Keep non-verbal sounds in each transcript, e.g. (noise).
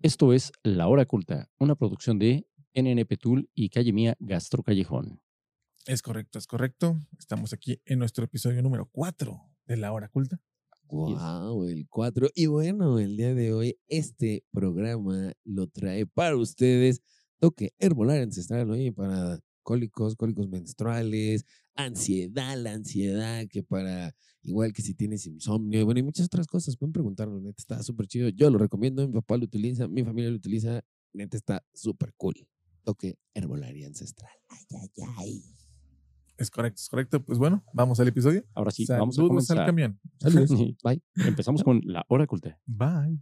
Esto es La Hora Culta, una producción de NNP Tool y Calle Mía Gastro Callejón. Es correcto, es correcto. Estamos aquí en nuestro episodio número 4 de La Hora Culta. Wow, el 4. Y bueno, el día de hoy este programa lo trae para ustedes toque herbolario ancestral, oye, para cólicos, cólicos menstruales, ansiedad, la ansiedad que para, igual que si tienes insomnio, bueno, y muchas otras cosas, pueden preguntarlo, neta, está súper chido. Yo lo recomiendo, mi papá lo utiliza, mi familia lo utiliza, neta, está súper cool. Toque herbolaria ancestral. Ay, ay, ay. Es correcto, es correcto. Pues bueno, vamos al episodio. Ahora sí, vamos a Saludos comenzar. al camión. Saludos. (laughs) (laughs) Bye. Empezamos con La Hora Culta. Bye.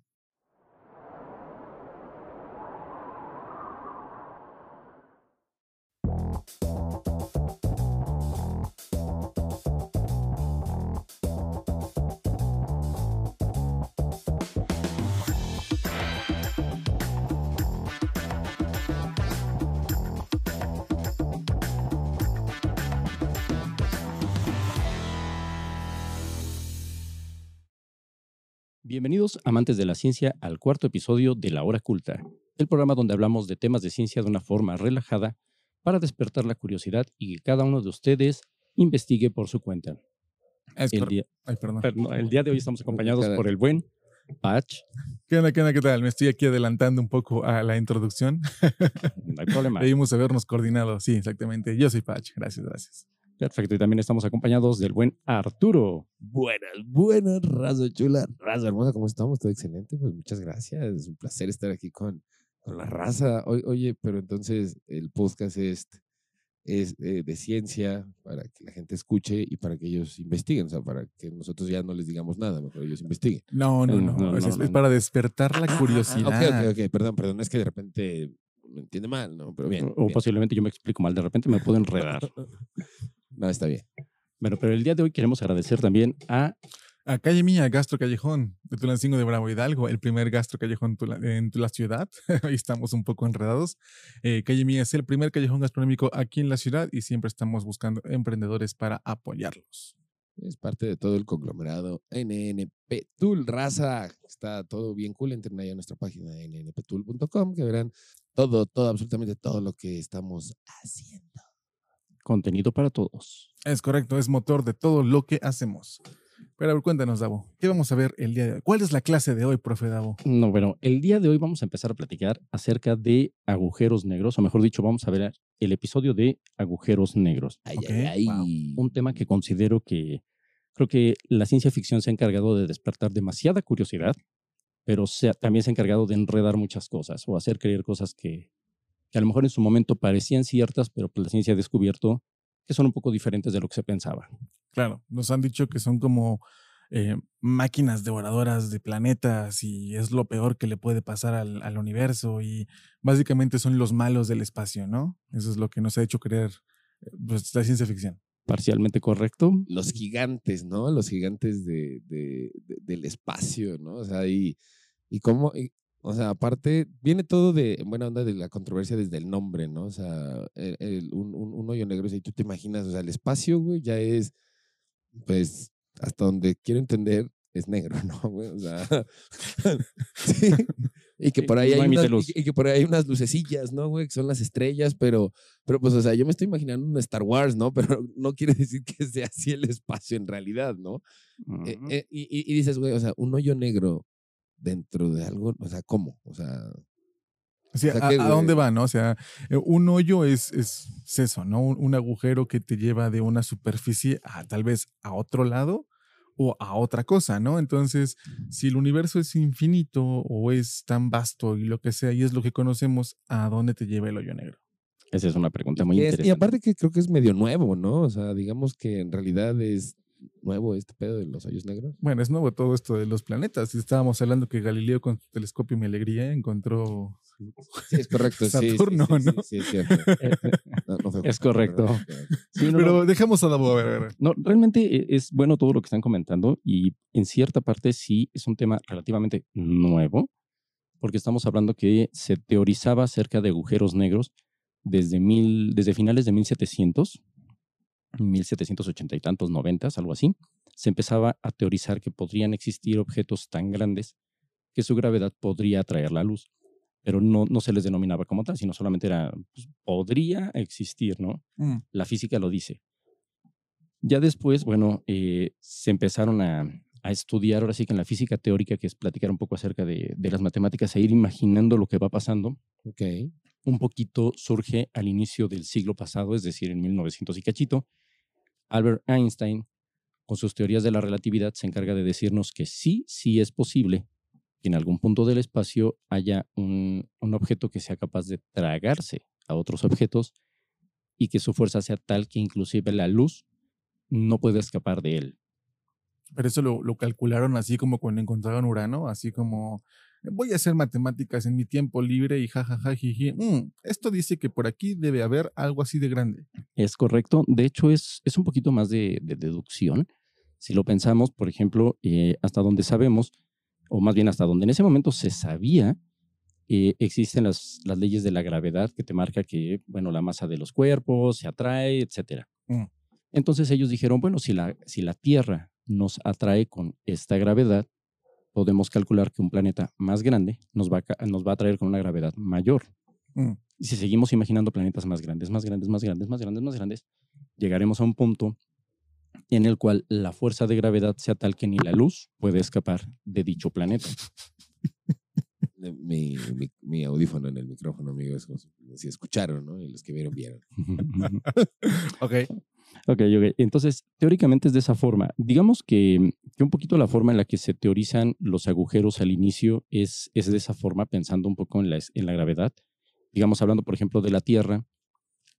Bienvenidos, amantes de la ciencia, al cuarto episodio de La Hora Culta, el programa donde hablamos de temas de ciencia de una forma relajada para despertar la curiosidad y que cada uno de ustedes investigue por su cuenta. Es El día, Ay, perdón. el día de hoy estamos acompañados por el buen Patch. ¿Qué onda, qué onda, qué tal? Me estoy aquí adelantando un poco a la introducción. No hay problema. (laughs) Debimos habernos coordinado. Sí, exactamente. Yo soy Patch. Gracias, gracias. Perfecto. Y también estamos acompañados del buen Arturo. Buenas, buenas, raza chula, raza hermosa, ¿cómo estamos? Todo excelente, pues muchas gracias. Es un placer estar aquí con, con la raza. Oye, oye, pero entonces el podcast es, es eh, de ciencia para que la gente escuche y para que ellos investiguen, o sea, para que nosotros ya no les digamos nada, mejor ellos investiguen. No, no, No, no. no, es, no, es no. para despertar la Ah, curiosidad. ok, ok, ok, perdón, perdón, es que de repente me entiende mal, ¿no? Pero bien. o bien. posiblemente yo me explico mal, de repente me puedo enredar. (laughs) No, está bien. Bueno, pero el día de hoy queremos agradecer también a A calle mía, Gastro Callejón, de Tulancingo de Bravo Hidalgo, el primer Gastro Callejón tula- en la ciudad. (laughs) Ahí estamos un poco enredados. Eh, calle mía es el primer callejón gastronómico aquí en la ciudad y siempre estamos buscando emprendedores para apoyarlos. Es parte de todo el conglomerado NNP Tool, raza. Está todo bien cool. Entren ahí a nuestra página nnptool.com que verán todo, todo, absolutamente todo lo que estamos haciendo. Contenido para todos. Es correcto, es motor de todo lo que hacemos. Pero a ver, cuéntanos, Davo, ¿qué vamos a ver el día de hoy? ¿Cuál es la clase de hoy, profe Davo? No, bueno, el día de hoy vamos a empezar a platicar acerca de agujeros negros, o mejor dicho, vamos a ver el episodio de agujeros negros. Ay, Ok, ay, wow. ay. Un tema que considero que creo que la ciencia ficción se ha encargado de despertar demasiada curiosidad, pero se ha- también se ha encargado de enredar muchas cosas o hacer creer cosas que, que a lo mejor en su momento parecían ciertas, pero pues la ciencia ha descubierto que son un poco diferentes de lo que se pensaba. Claro, nos han dicho que son como eh, máquinas devoradoras de planetas y es lo peor que le puede pasar al, al universo y básicamente son los malos del espacio, ¿no? Eso es lo que nos ha hecho creer eh, pues, la ciencia ficción. Parcialmente correcto. Los gigantes, ¿no? Los gigantes de, de- de- del espacio, ¿no? O sea, y, y cómo, y- o sea, aparte, viene todo de, en buena onda, de la controversia desde el nombre, ¿no? O sea, el- el- un, un- un hoyo negro, si tú te imaginas, o sea, el espacio, güey, ya es, pues, hasta donde quiero entender, es negro, (laughs) ¿no, güey? O sea, (laughs) sí. Y que por ahí hay unas, luz. y que- y que por ahí hay unas lucecillas, ¿no, güey? Que son las estrellas, pero, pero pues, o sea, yo me estoy imaginando un Star Wars, ¿no? (laughs) Pero no quiere decir que sea así el espacio en realidad, ¿no? Eh, eh, y, y- y dices, güey, o sea, un hoyo negro dentro de algo, o sea, ¿cómo? O sea, O sea, O sea, ¿a, ¿qué, a dónde va, no? O sea, eh, un hoyo es, es, es eso, ¿no? Un, un agujero que te lleva de una superficie a tal vez a otro lado o a otra cosa, ¿no? Entonces, si el universo es infinito o es tan vasto y lo que sea, y es lo que conocemos, ¿a dónde te lleva el hoyo negro? Esa es una pregunta muy y, es- interesante. y aparte que creo que es medio nuevo, ¿no? O sea, digamos que en realidad es nuevo este pedo de los hoyos negros. Bueno, es nuevo todo esto de los planetas. Estábamos hablando que Galileo con su telescopio Mi Alegría encontró... Sí, es correcto. sí, sí, sí, Saturno, ¿no? Sí, es cierto. No, no fue (laughs) Es correcto. ¿verdad? Sí, no, no. Pero dejemos a Davo, a ver, a ver. No, realmente e- es bueno todo lo que están comentando y en cierta parte sí es un tema relativamente nuevo, porque estamos hablando que se teorizaba acerca de agujeros negros desde, mil, desde finales de 1700, 1780 y tantos, 90, algo así. Se empezaba a teorizar que podrían existir objetos tan grandes que su gravedad podría atraer la luz. pero no, no se les denominaba como tal, sino solamente era, pues, podría existir, ¿no? Mm. La física lo dice. Ya después, bueno, eh, se empezaron a, a estudiar, ahora sí que en la física teórica, que es platicar un poco acerca de, de las matemáticas, a ir imaginando lo que va pasando. Ok. Un poquito surge al inicio del siglo pasado, es decir, en 1900 y cachito. Albert Einstein, con sus teorías de la relatividad, se encarga de decirnos que sí, sí es posible que en algún punto del espacio haya un, un objeto que sea capaz de tragarse a otros objetos y que su fuerza sea tal que inclusive la luz no puede escapar de él. Pero eso lo, lo calcularon así como cuando encontraron Urano, así como voy a hacer matemáticas en mi tiempo libre y jajaja, jiji. Mm, esto dice que por aquí debe haber algo así de grande. Es correcto. De hecho, es, es un poquito más de, de deducción. Si lo pensamos, por ejemplo, eh, hasta donde sabemos, o más bien hasta donde en ese momento se sabía, eh, existen las, las leyes de la gravedad que te marca que, bueno, la masa de los cuerpos se atrae, etcétera. Mm. Entonces ellos dijeron, bueno, si la, si la Tierra nos atrae con esta gravedad, podemos calcular que un planeta más grande nos va a, nos va a atraer con una gravedad mayor. Mm. Y si seguimos imaginando planetas más grandes, más grandes, más grandes, más grandes, más grandes, llegaremos a un punto en el cual la fuerza de gravedad sea tal que ni la luz puede escapar de dicho planeta. Mi, mi, mi audífono en el micrófono, amigos, como si, escucharon, ¿no? Y los que vieron, vieron. (laughs) Ok. Ok, ok. Entonces, teóricamente es de esa forma. Digamos que, que un poquito la forma en la que se teorizan los agujeros al inicio es, es de esa forma, pensando un poco en la, en la gravedad. Digamos, hablando, por ejemplo, de la Tierra,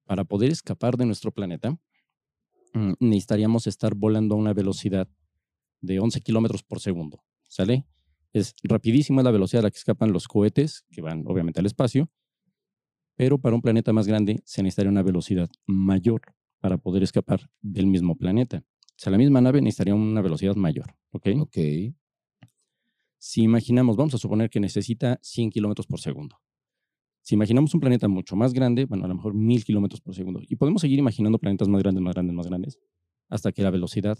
para poder escapar de nuestro planeta, mm, necesitaríamos estar volando a una velocidad de 11 kilómetros por segundo. ¿Sale? Es rapidísima la velocidad a la que escapan los cohetes, que van obviamente al espacio, pero para un planeta más grande se necesitaría una velocidad mayor para poder escapar del mismo planeta. O sea, la misma nave necesitaría una velocidad mayor, ¿ok? Ok. Si imaginamos, vamos a suponer que necesita 100 kilómetros por segundo. Si imaginamos un planeta mucho más grande, bueno, a lo mejor 1000 kilómetros por segundo, y podemos seguir imaginando planetas más grandes, más grandes, más grandes, hasta que la velocidad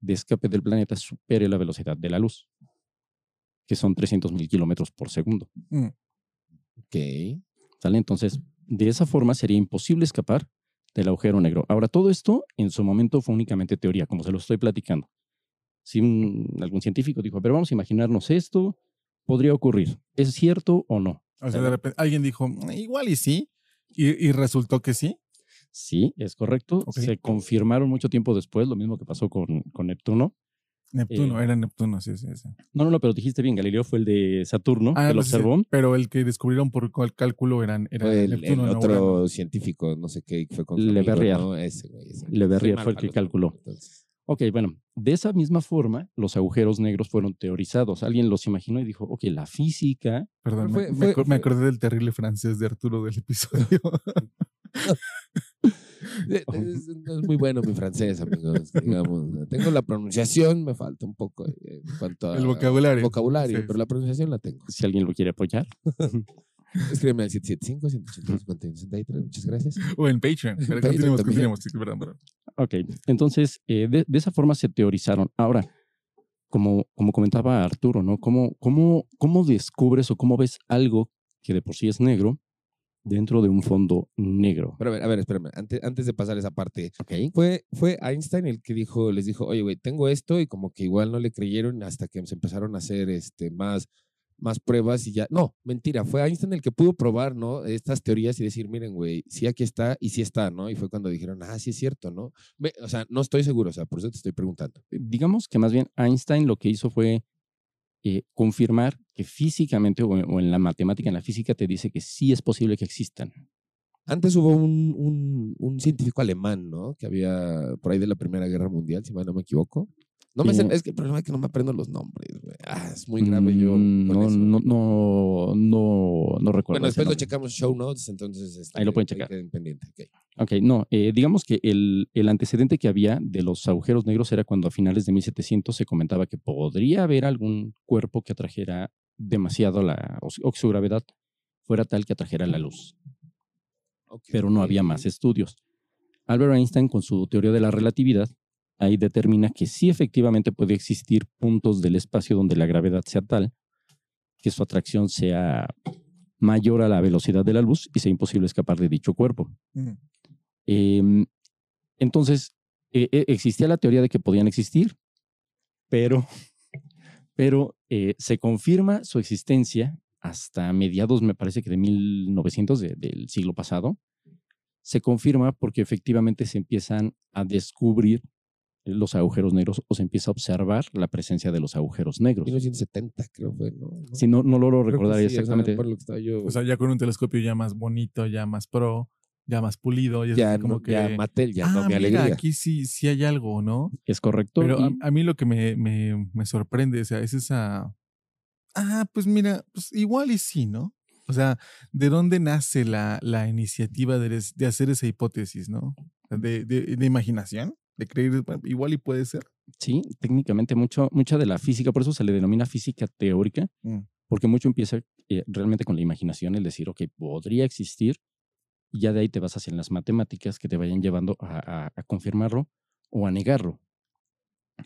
de escape del planeta supere la velocidad de la luz, que son 300 mil kilómetros por segundo. Mm. Ok. ¿Sale? Entonces, de esa forma sería imposible escapar del agujero negro. Ahora, todo esto en su momento fue únicamente teoría, como se lo estoy platicando. Si un- algún científico dijo, pero vamos a imaginarnos esto, podría ocurrir. ¿Es cierto o no? O sea, de repente alguien dijo, "Mm, igual y sí. Y, y resultó que sí. Sí, es correcto. Se confirmaron mucho tiempo después, lo mismo que pasó con, con Neptuno. Neptuno, Eh, era Neptuno, sí, sí, sí. No, no, no, pero dijiste bien, Galileo fue el de Saturno, Ah, que lo si- observó. pero el que descubrieron por cuál cálculo eran, era Fue el, el Neptuno, no otro Urano. científico, no sé qué, fue con Le Verrier. ¿no? Ese, güey, ese. Le Verrier fue el que calculó. entonces. Ok, bueno, de esa misma forma, los agujeros negros fueron teorizados. Alguien los imaginó y dijo, ok, la física Perdón, me- Fue- me, fue- acu- me fue- acordé del terrible francés de Arturo del episodio. (laughs) (laughs) Es, no es muy bueno mi francés, amigos. Digamos. Tengo la pronunciación, me falta un poco eh, en cuanto a El vocabulario. vocabulario, Sí, pero la pronunciación la tengo. si alguien lo quiere apoyar. (laughs) Escríbeme al 775-182-5163. Muchas gracias. o en Patreon. Pero Patreon continuemos, continuemos. sí, perdón, perdón. Ok, entonces eh, de, de esa forma se teorizaron. Ahora, como, como comentaba Arturo, ¿no? ¿Cómo, cómo, ¿Cómo descubres o cómo ves algo que de por sí es negro dentro de un fondo negro? Pero a ver, a ver, espérame. Antes, antes de pasar esa parte, Ok. fue, fue Einstein el que dijo, les dijo, oye, güey, tengo esto, y como que igual no le creyeron hasta que se empezaron a hacer este, más, más pruebas y ya. No, mentira, fue Einstein el que pudo probar, ¿no? Estas teorías y decir, miren, güey, sí aquí está y sí está, ¿no? Y fue cuando dijeron, ah, sí es cierto, ¿no? Me- o sea, no estoy seguro, o sea, por eso te estoy preguntando. Digamos que más bien Einstein lo que hizo fue eh, confirmar que físicamente o, en la matemática, en la física, te dice que sí es posible que existan. Antes hubo un, un, un científico alemán, ¿no? Que había por ahí de la Primera Guerra Mundial, si mal no me equivoco. No me sé- Eh, es que el problema es que no me aprendo los nombres, güey. Ah, es muy grave yo. Mm, No, no, no, no, no recuerdo. Bueno, después lo checamos show notes, entonces. este, Ahí lo pueden checar. pendiente, ok. Ok, no, eh, digamos que el, el antecedente que había de los agujeros negros era cuando a finales de 1700 se comentaba que podría haber algún cuerpo que atrajera demasiado la, o, que su gravedad fuera tal que atrajera la luz, pero no había más estudios. Albert Einstein, con su teoría de la relatividad, ahí determina que sí efectivamente puede existir puntos del espacio donde la gravedad sea tal que su atracción sea mayor a la velocidad de la luz y sea imposible escapar de dicho cuerpo. Mm. Em, entonces, e- e- existía la teoría de que podían existir, pero, (laughs) pero eh, se confirma su existencia hasta mediados, me parece que de 1900 de- del siglo pasado. Se confirma porque efectivamente se empiezan a descubrir los agujeros negros o se empieza a observar la presencia de los agujeros negros. 1970 creo fue, ¿no? ¿No? Si no, no logro recordar sí, o sea, exactamente. por lo que estaba yo- O sea, ya con un telescopio ya más bonito, ya más pro, ya más pulido, ya, es ya, como no, que. ya Mattel, ya ah, no me mira, aquí sí, sí hay algo, ¿no? es correcto. Pero a, y- a mí lo que me, me, me sorprende, o sea, es esa. Ah, pues mira, pues igual y sí, ¿no? O sea, ¿de dónde nace la, la iniciativa de, de hacer esa hipótesis, ¿no? De, de, de imaginación, de creer, igual y puede ser. Sí, técnicamente mucho, mucha de la física, por eso se le denomina física teórica, Mm. porque mucho empieza eh, realmente con la imaginación, el decir, ok, podría existir, y ya de ahí te vas hacia las matemáticas que te vayan llevando a, a- a confirmarlo o a negarlo.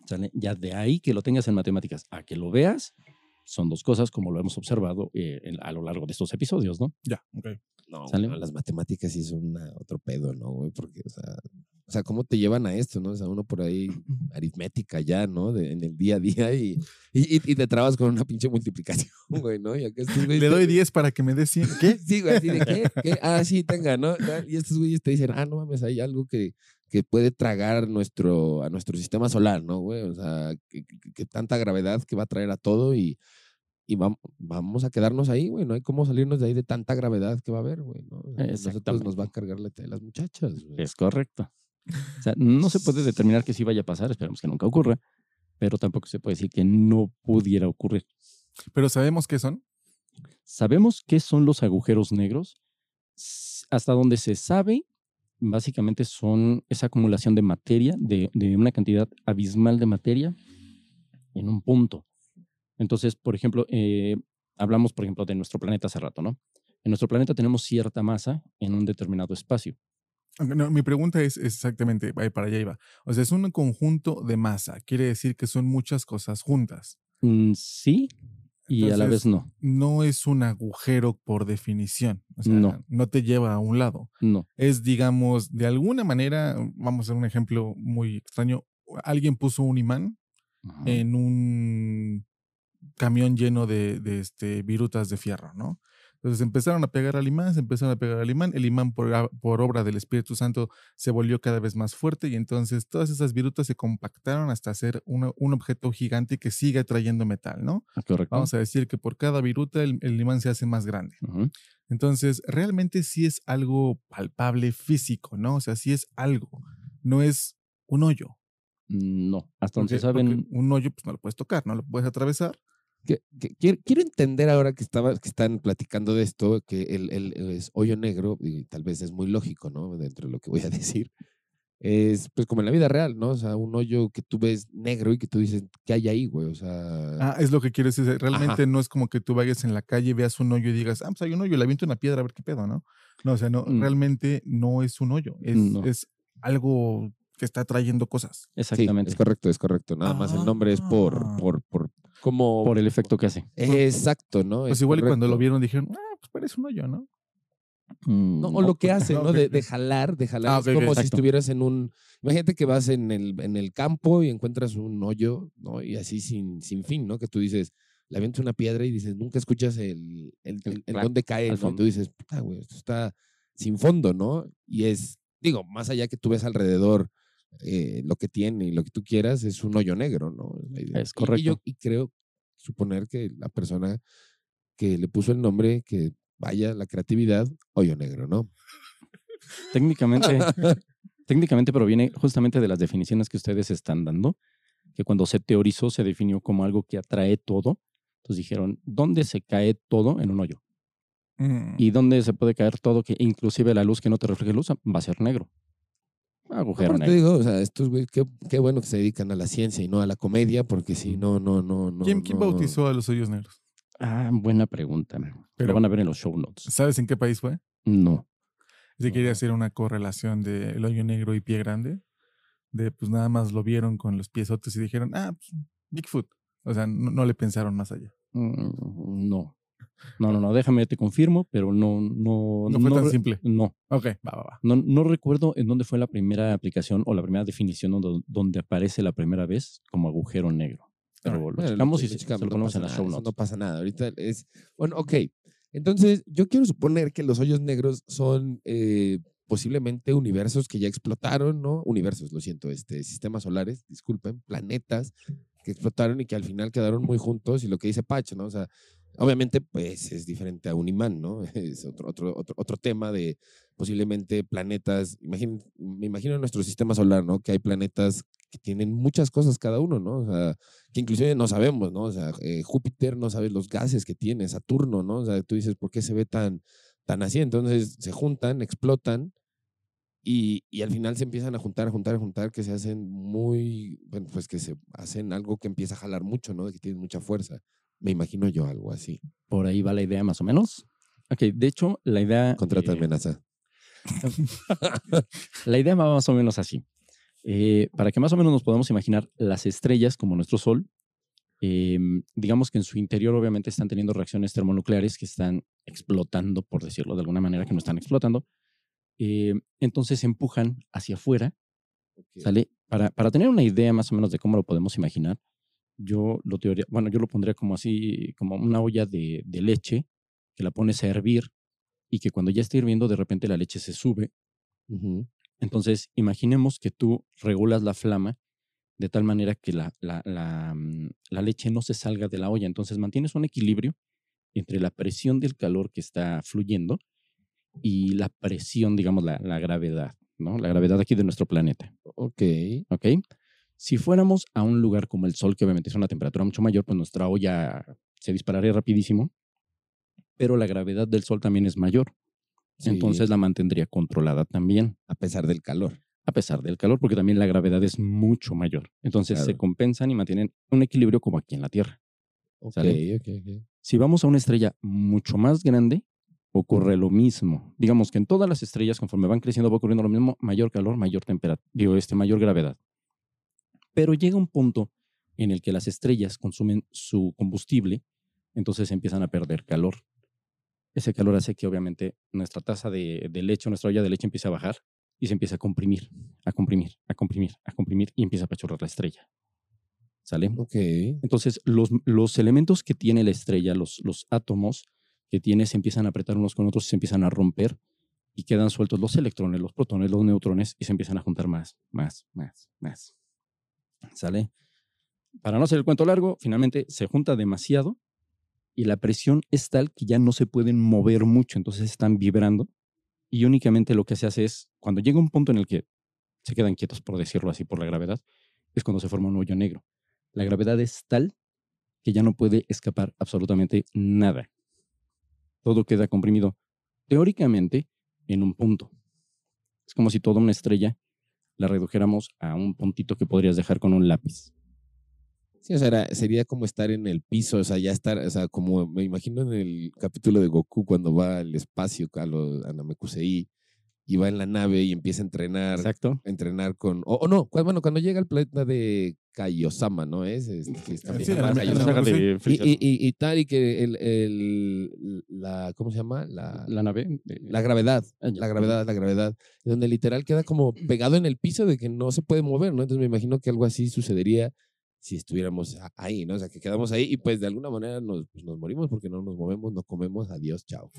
¿Sale? Ya de ahí que lo tengas en matemáticas a que lo veas, son dos cosas como lo hemos observado eh, en- a lo largo de estos episodios, ¿no? Ya, ok. No, bueno, las matemáticas sí son una- otro pedo, ¿no, güey? Porque, o sea, o sea, ¿cómo te llevan a esto, no? O sea, uno por ahí, (clears throat) aritmética ya, ¿no? De- en el día a día y, y, y- y te trabas con una pinche multiplicación, (laughs) güey, ¿no? Y acá estos güeyes Le doy 10 para que me dé 100. ¿Qué? Sí, güey, así de ¿qué? ¿Qué? Ah, sí, tenga, ¿no? Y estos güeyes te dicen, ah, no mames, hay algo que, que puede tragar nuestro, a nuestro sistema solar, ¿no, güey? O sea, que, que- que tanta gravedad que va a traer a todo y, y vam- vamos a quedarnos ahí, güey. No hay cómo salirnos de ahí de tanta gravedad que va a haber, güey, ¿no? A nosotros nos va a cargar la tele las muchachas, güey. Es correcto. O sea, no se puede (laughs) determinar que sí vaya a pasar, esperemos que nunca ocurra, pero tampoco se puede decir que no pudiera ocurrir. Pero sabemos qué son. ¿Sabemos qué son los agujeros negros? Hasta donde se sabe, básicamente son esa acumulación de materia, de, de una cantidad abismal de materia en un punto. Entonces, por ejemplo, eh, hablamos, por ejemplo, de nuestro planeta hace rato, ¿no? En nuestro planeta tenemos cierta masa en un determinado espacio. No, mi pregunta es exactamente, para allá iba. O sea, es un conjunto de masa. Quiere decir que son muchas cosas juntas. Mm, sí y a la vez no. No es un agujero por definición. O sea, No. no te lleva a un lado. No. Es, digamos, de alguna manera, vamos a hacer un ejemplo muy extraño. Alguien puso un imán Ajá. en un camión lleno de, de, este, virutas de fierro, ¿no? Entonces empezaron a pegar al imán, se empezaron a pegar al imán, el imán por, obra del Espíritu Santo se volvió cada vez más fuerte y entonces todas esas virutas se compactaron hasta hacer una- un objeto gigante que sigue trayendo metal, ¿no? Correcto. Vamos a decir que por cada viruta el, el imán se hace más grande. Entonces, realmente sí es algo palpable físico, ¿no? O sea, sí es algo, no es un hoyo. No. Hasta donde Porque, se saben. un hoyo pues no lo puedes tocar, no lo puedes atravesar. Que- que quiero, quiero entender ahora que, estaba, que están platicando de esto, que el, el- es hoyo negro, y tal vez es muy lógico, ¿no? Dentro de lo que voy a (laughs) decir. Es pues como en la vida real, ¿no? O sea, un hoyo que tú ves negro y que tú dices, ¿qué hay ahí, güey? O sea, Ah, es lo que quiero decir. Realmente no es como que tú vayas en la calle, veas un hoyo y digas, ah, pues hay un hoyo, le aviento una piedra a ver qué pedo, ¿no? No, o sea, no, Mm. realmente no es un hoyo, es, No. es algo que está trayendo cosas. sí, Exactamente. es correcto, es correcto. Nada más el nombre es por, Ah. por, por, como... por el efecto que hace. Exacto, ¿no? Pues Es igual y cuando lo correcto. vieron dijeron, ah, pues parece un hoyo, ¿no? Mm, No, o lo que hace, (laughs) ¿no? De, jalar, de jalar. Ah, es como si estuvieras en un. Imagínate que vas en el, en el campo y encuentras un hoyo, ¿no? Y así sin, sin fin, ¿no? Que tú dices, le avientas una piedra y dices, nunca escuchas el, el, El el- el clac dónde cae, ¿no? Y fondo. tú dices, puta, güey, esto está sin fondo, ¿no? Y es, digo, más allá que tú ves alrededor eh, lo que tiene y lo que tú quieras, es un hoyo negro, ¿no? Es Y- Y, yo correcto. y creo suponer que la persona que le puso el nombre, que vaya la creatividad, hoyo negro, ¿no? Técnicamente, (laughs) técnicamente proviene justamente de las definiciones que ustedes están dando, que cuando se teorizó se definió como algo que atrae todo. Entonces dijeron, ¿dónde se cae todo? En un hoyo. Mm. ¿Y dónde se puede caer todo? Que inclusive la luz que no te refleje luz va a ser negro. Agujero Aparte negro. digo, o sea, estos güey, qué, qué bueno que se dedican a la ciencia y no a la comedia, porque si no, no, no, no. ¿Quién, quién no- bautizó a los hoyos negros? Ah, buena pregunta. Pero- Lo van a ver en los show notes. ¿Sabes en qué país fue? No. Se quería hacer una correlación de el hoyo negro y pie grande. De pues nada más lo vieron con los piesotes y dijeron, ah, pues, Bigfoot. O sea, no, no le pensaron más allá. Mm, No. No, no, no, déjame, te confirmo, pero no, no. No fue tan re- simple. No, Ok, va, va, va. no, no recuerdo en dónde fue la primera aplicación o la primera definición donde, donde aparece la primera vez como agujero negro. Pero Alright. lo Bueno, checamos y se, lo no ponemos pasa en nada, show notes. No pasa nada. Ahorita es. Bueno, ok. Entonces, yo quiero suponer que los hoyos negros son eh, posiblemente universos que ya explotaron, ¿no? Universos, lo siento, este, sistemas solares, disculpen, planetas que explotaron y que al final quedaron muy juntos. Y lo que dice Pacho, ¿no? O sea, obviamente, pues es diferente a un imán, ¿no? (laughs) Es otro, otro, otro, otro tema de posiblemente planetas. Me imagino en nuestro sistema solar, ¿no? Que hay planetas que tienen muchas cosas cada uno, ¿no? O sea, que inclusive no sabemos, ¿no? O sea, eh, Júpiter no sabes los gases que tiene, Saturno, ¿no? O sea, tú dices, ¿por qué se ve tan, tan así? Entonces se juntan, explotan y, y al final se empiezan a juntar, a juntar, a juntar, que se hacen muy, bueno, pues que se hacen algo que empieza a jalar mucho, ¿no? Que tiene mucha fuerza. Me imagino yo algo así. Por ahí va la idea más o menos. Ok, de hecho, la idea... Contrata eh, amenaza. (laughs) La idea va más o menos así. Eh, para que más o menos nos podamos imaginar las estrellas como nuestro Sol, eh, digamos que en su interior obviamente están teniendo reacciones termonucleares que están explotando, por decirlo de alguna manera, que no están explotando. Eh, entonces se empujan hacia afuera, ¿sale? Para, para tener una idea más o menos de cómo lo podemos imaginar, yo lo teoría, bueno, yo lo pondría como así, como una olla de, de leche que la pones a hervir y que cuando ya está hirviendo de repente la leche se sube entonces, imaginemos que tú regulas la flama de tal manera que la, la- la, mm, la leche no se salga de la olla. Entonces, mantienes un equilibrio entre la presión del calor que está fluyendo y la presión, digamos, la, la gravedad, ¿no? La gravedad aquí de nuestro planeta, Ok. ¿ok? Si fuéramos a un lugar como el Sol, que obviamente es una temperatura mucho mayor, pues nuestra olla se dispararía rapidísimo, pero la gravedad del Sol también es mayor. Sí, Entonces la mantendría controlada también a pesar del calor. a pesar del calor, porque también la gravedad es mucho mayor. Entonces se compensan y mantienen un equilibrio como aquí en la Tierra. Ok, ¿Sale? ok, ok. Si vamos a una estrella mucho más grande, ocurre lo mismo. Digamos que en todas las estrellas, conforme van creciendo, va ocurriendo lo mismo, mayor calor, mayor temperatura, digo, este, mayor gravedad. Pero llega un punto en el que las estrellas consumen su combustible, entonces empiezan a perder calor. Ese calor hace que obviamente nuestra taza de, de leche, nuestra olla de leche empiece a bajar y se empieza a comprimir, a comprimir, a comprimir, a comprimir y empieza a apachurrar la estrella. ¿Sale? Ok. Entonces, los, los elementos que tiene la estrella, los, los átomos que tiene, se empiezan a apretar unos con otros, se empiezan a romper y quedan sueltos los electrones, los protones, los neutrones y se empiezan a juntar más, más, más, más. ¿Sale? Para no hacer el cuento largo, finalmente se junta demasiado y la presión es tal que ya no se pueden mover mucho, entonces están vibrando y únicamente lo que se hace es, cuando llega un punto en el que se quedan quietos, por decirlo así, por la gravedad, es cuando se forma un hoyo negro. La gravedad es tal que ya no puede escapar absolutamente nada. Todo queda comprimido teóricamente en un punto. Es como si toda una estrella la redujéramos a un puntito que podrías dejar con un lápiz. Sí, o sea, era- sería como estar en el piso, o sea, ya estar, o sea, como me imagino en el capítulo de Goku cuando va al espacio, a, lo, a y va en la nave y empieza a entrenar, Exacto. a entrenar con, o, o no, cu- bueno, cuando llega al planeta de Kaiosama, ¿no? Es, este, Sí, la- la- Kaiosama. la- de y, y, y, y tal, y que el, el, la, ¿cómo se llama? La, la nave. de- la gravedad, Ah, ya. la gravedad, la gravedad, donde literal queda como pegado en el piso de que no se puede mover, ¿no? Entonces me imagino que algo así sucedería si estuviéramos ahí, ¿no? O sea, que quedamos ahí y pues de alguna manera nos, pues, nos morimos porque no nos movemos, no comemos, adiós, chao.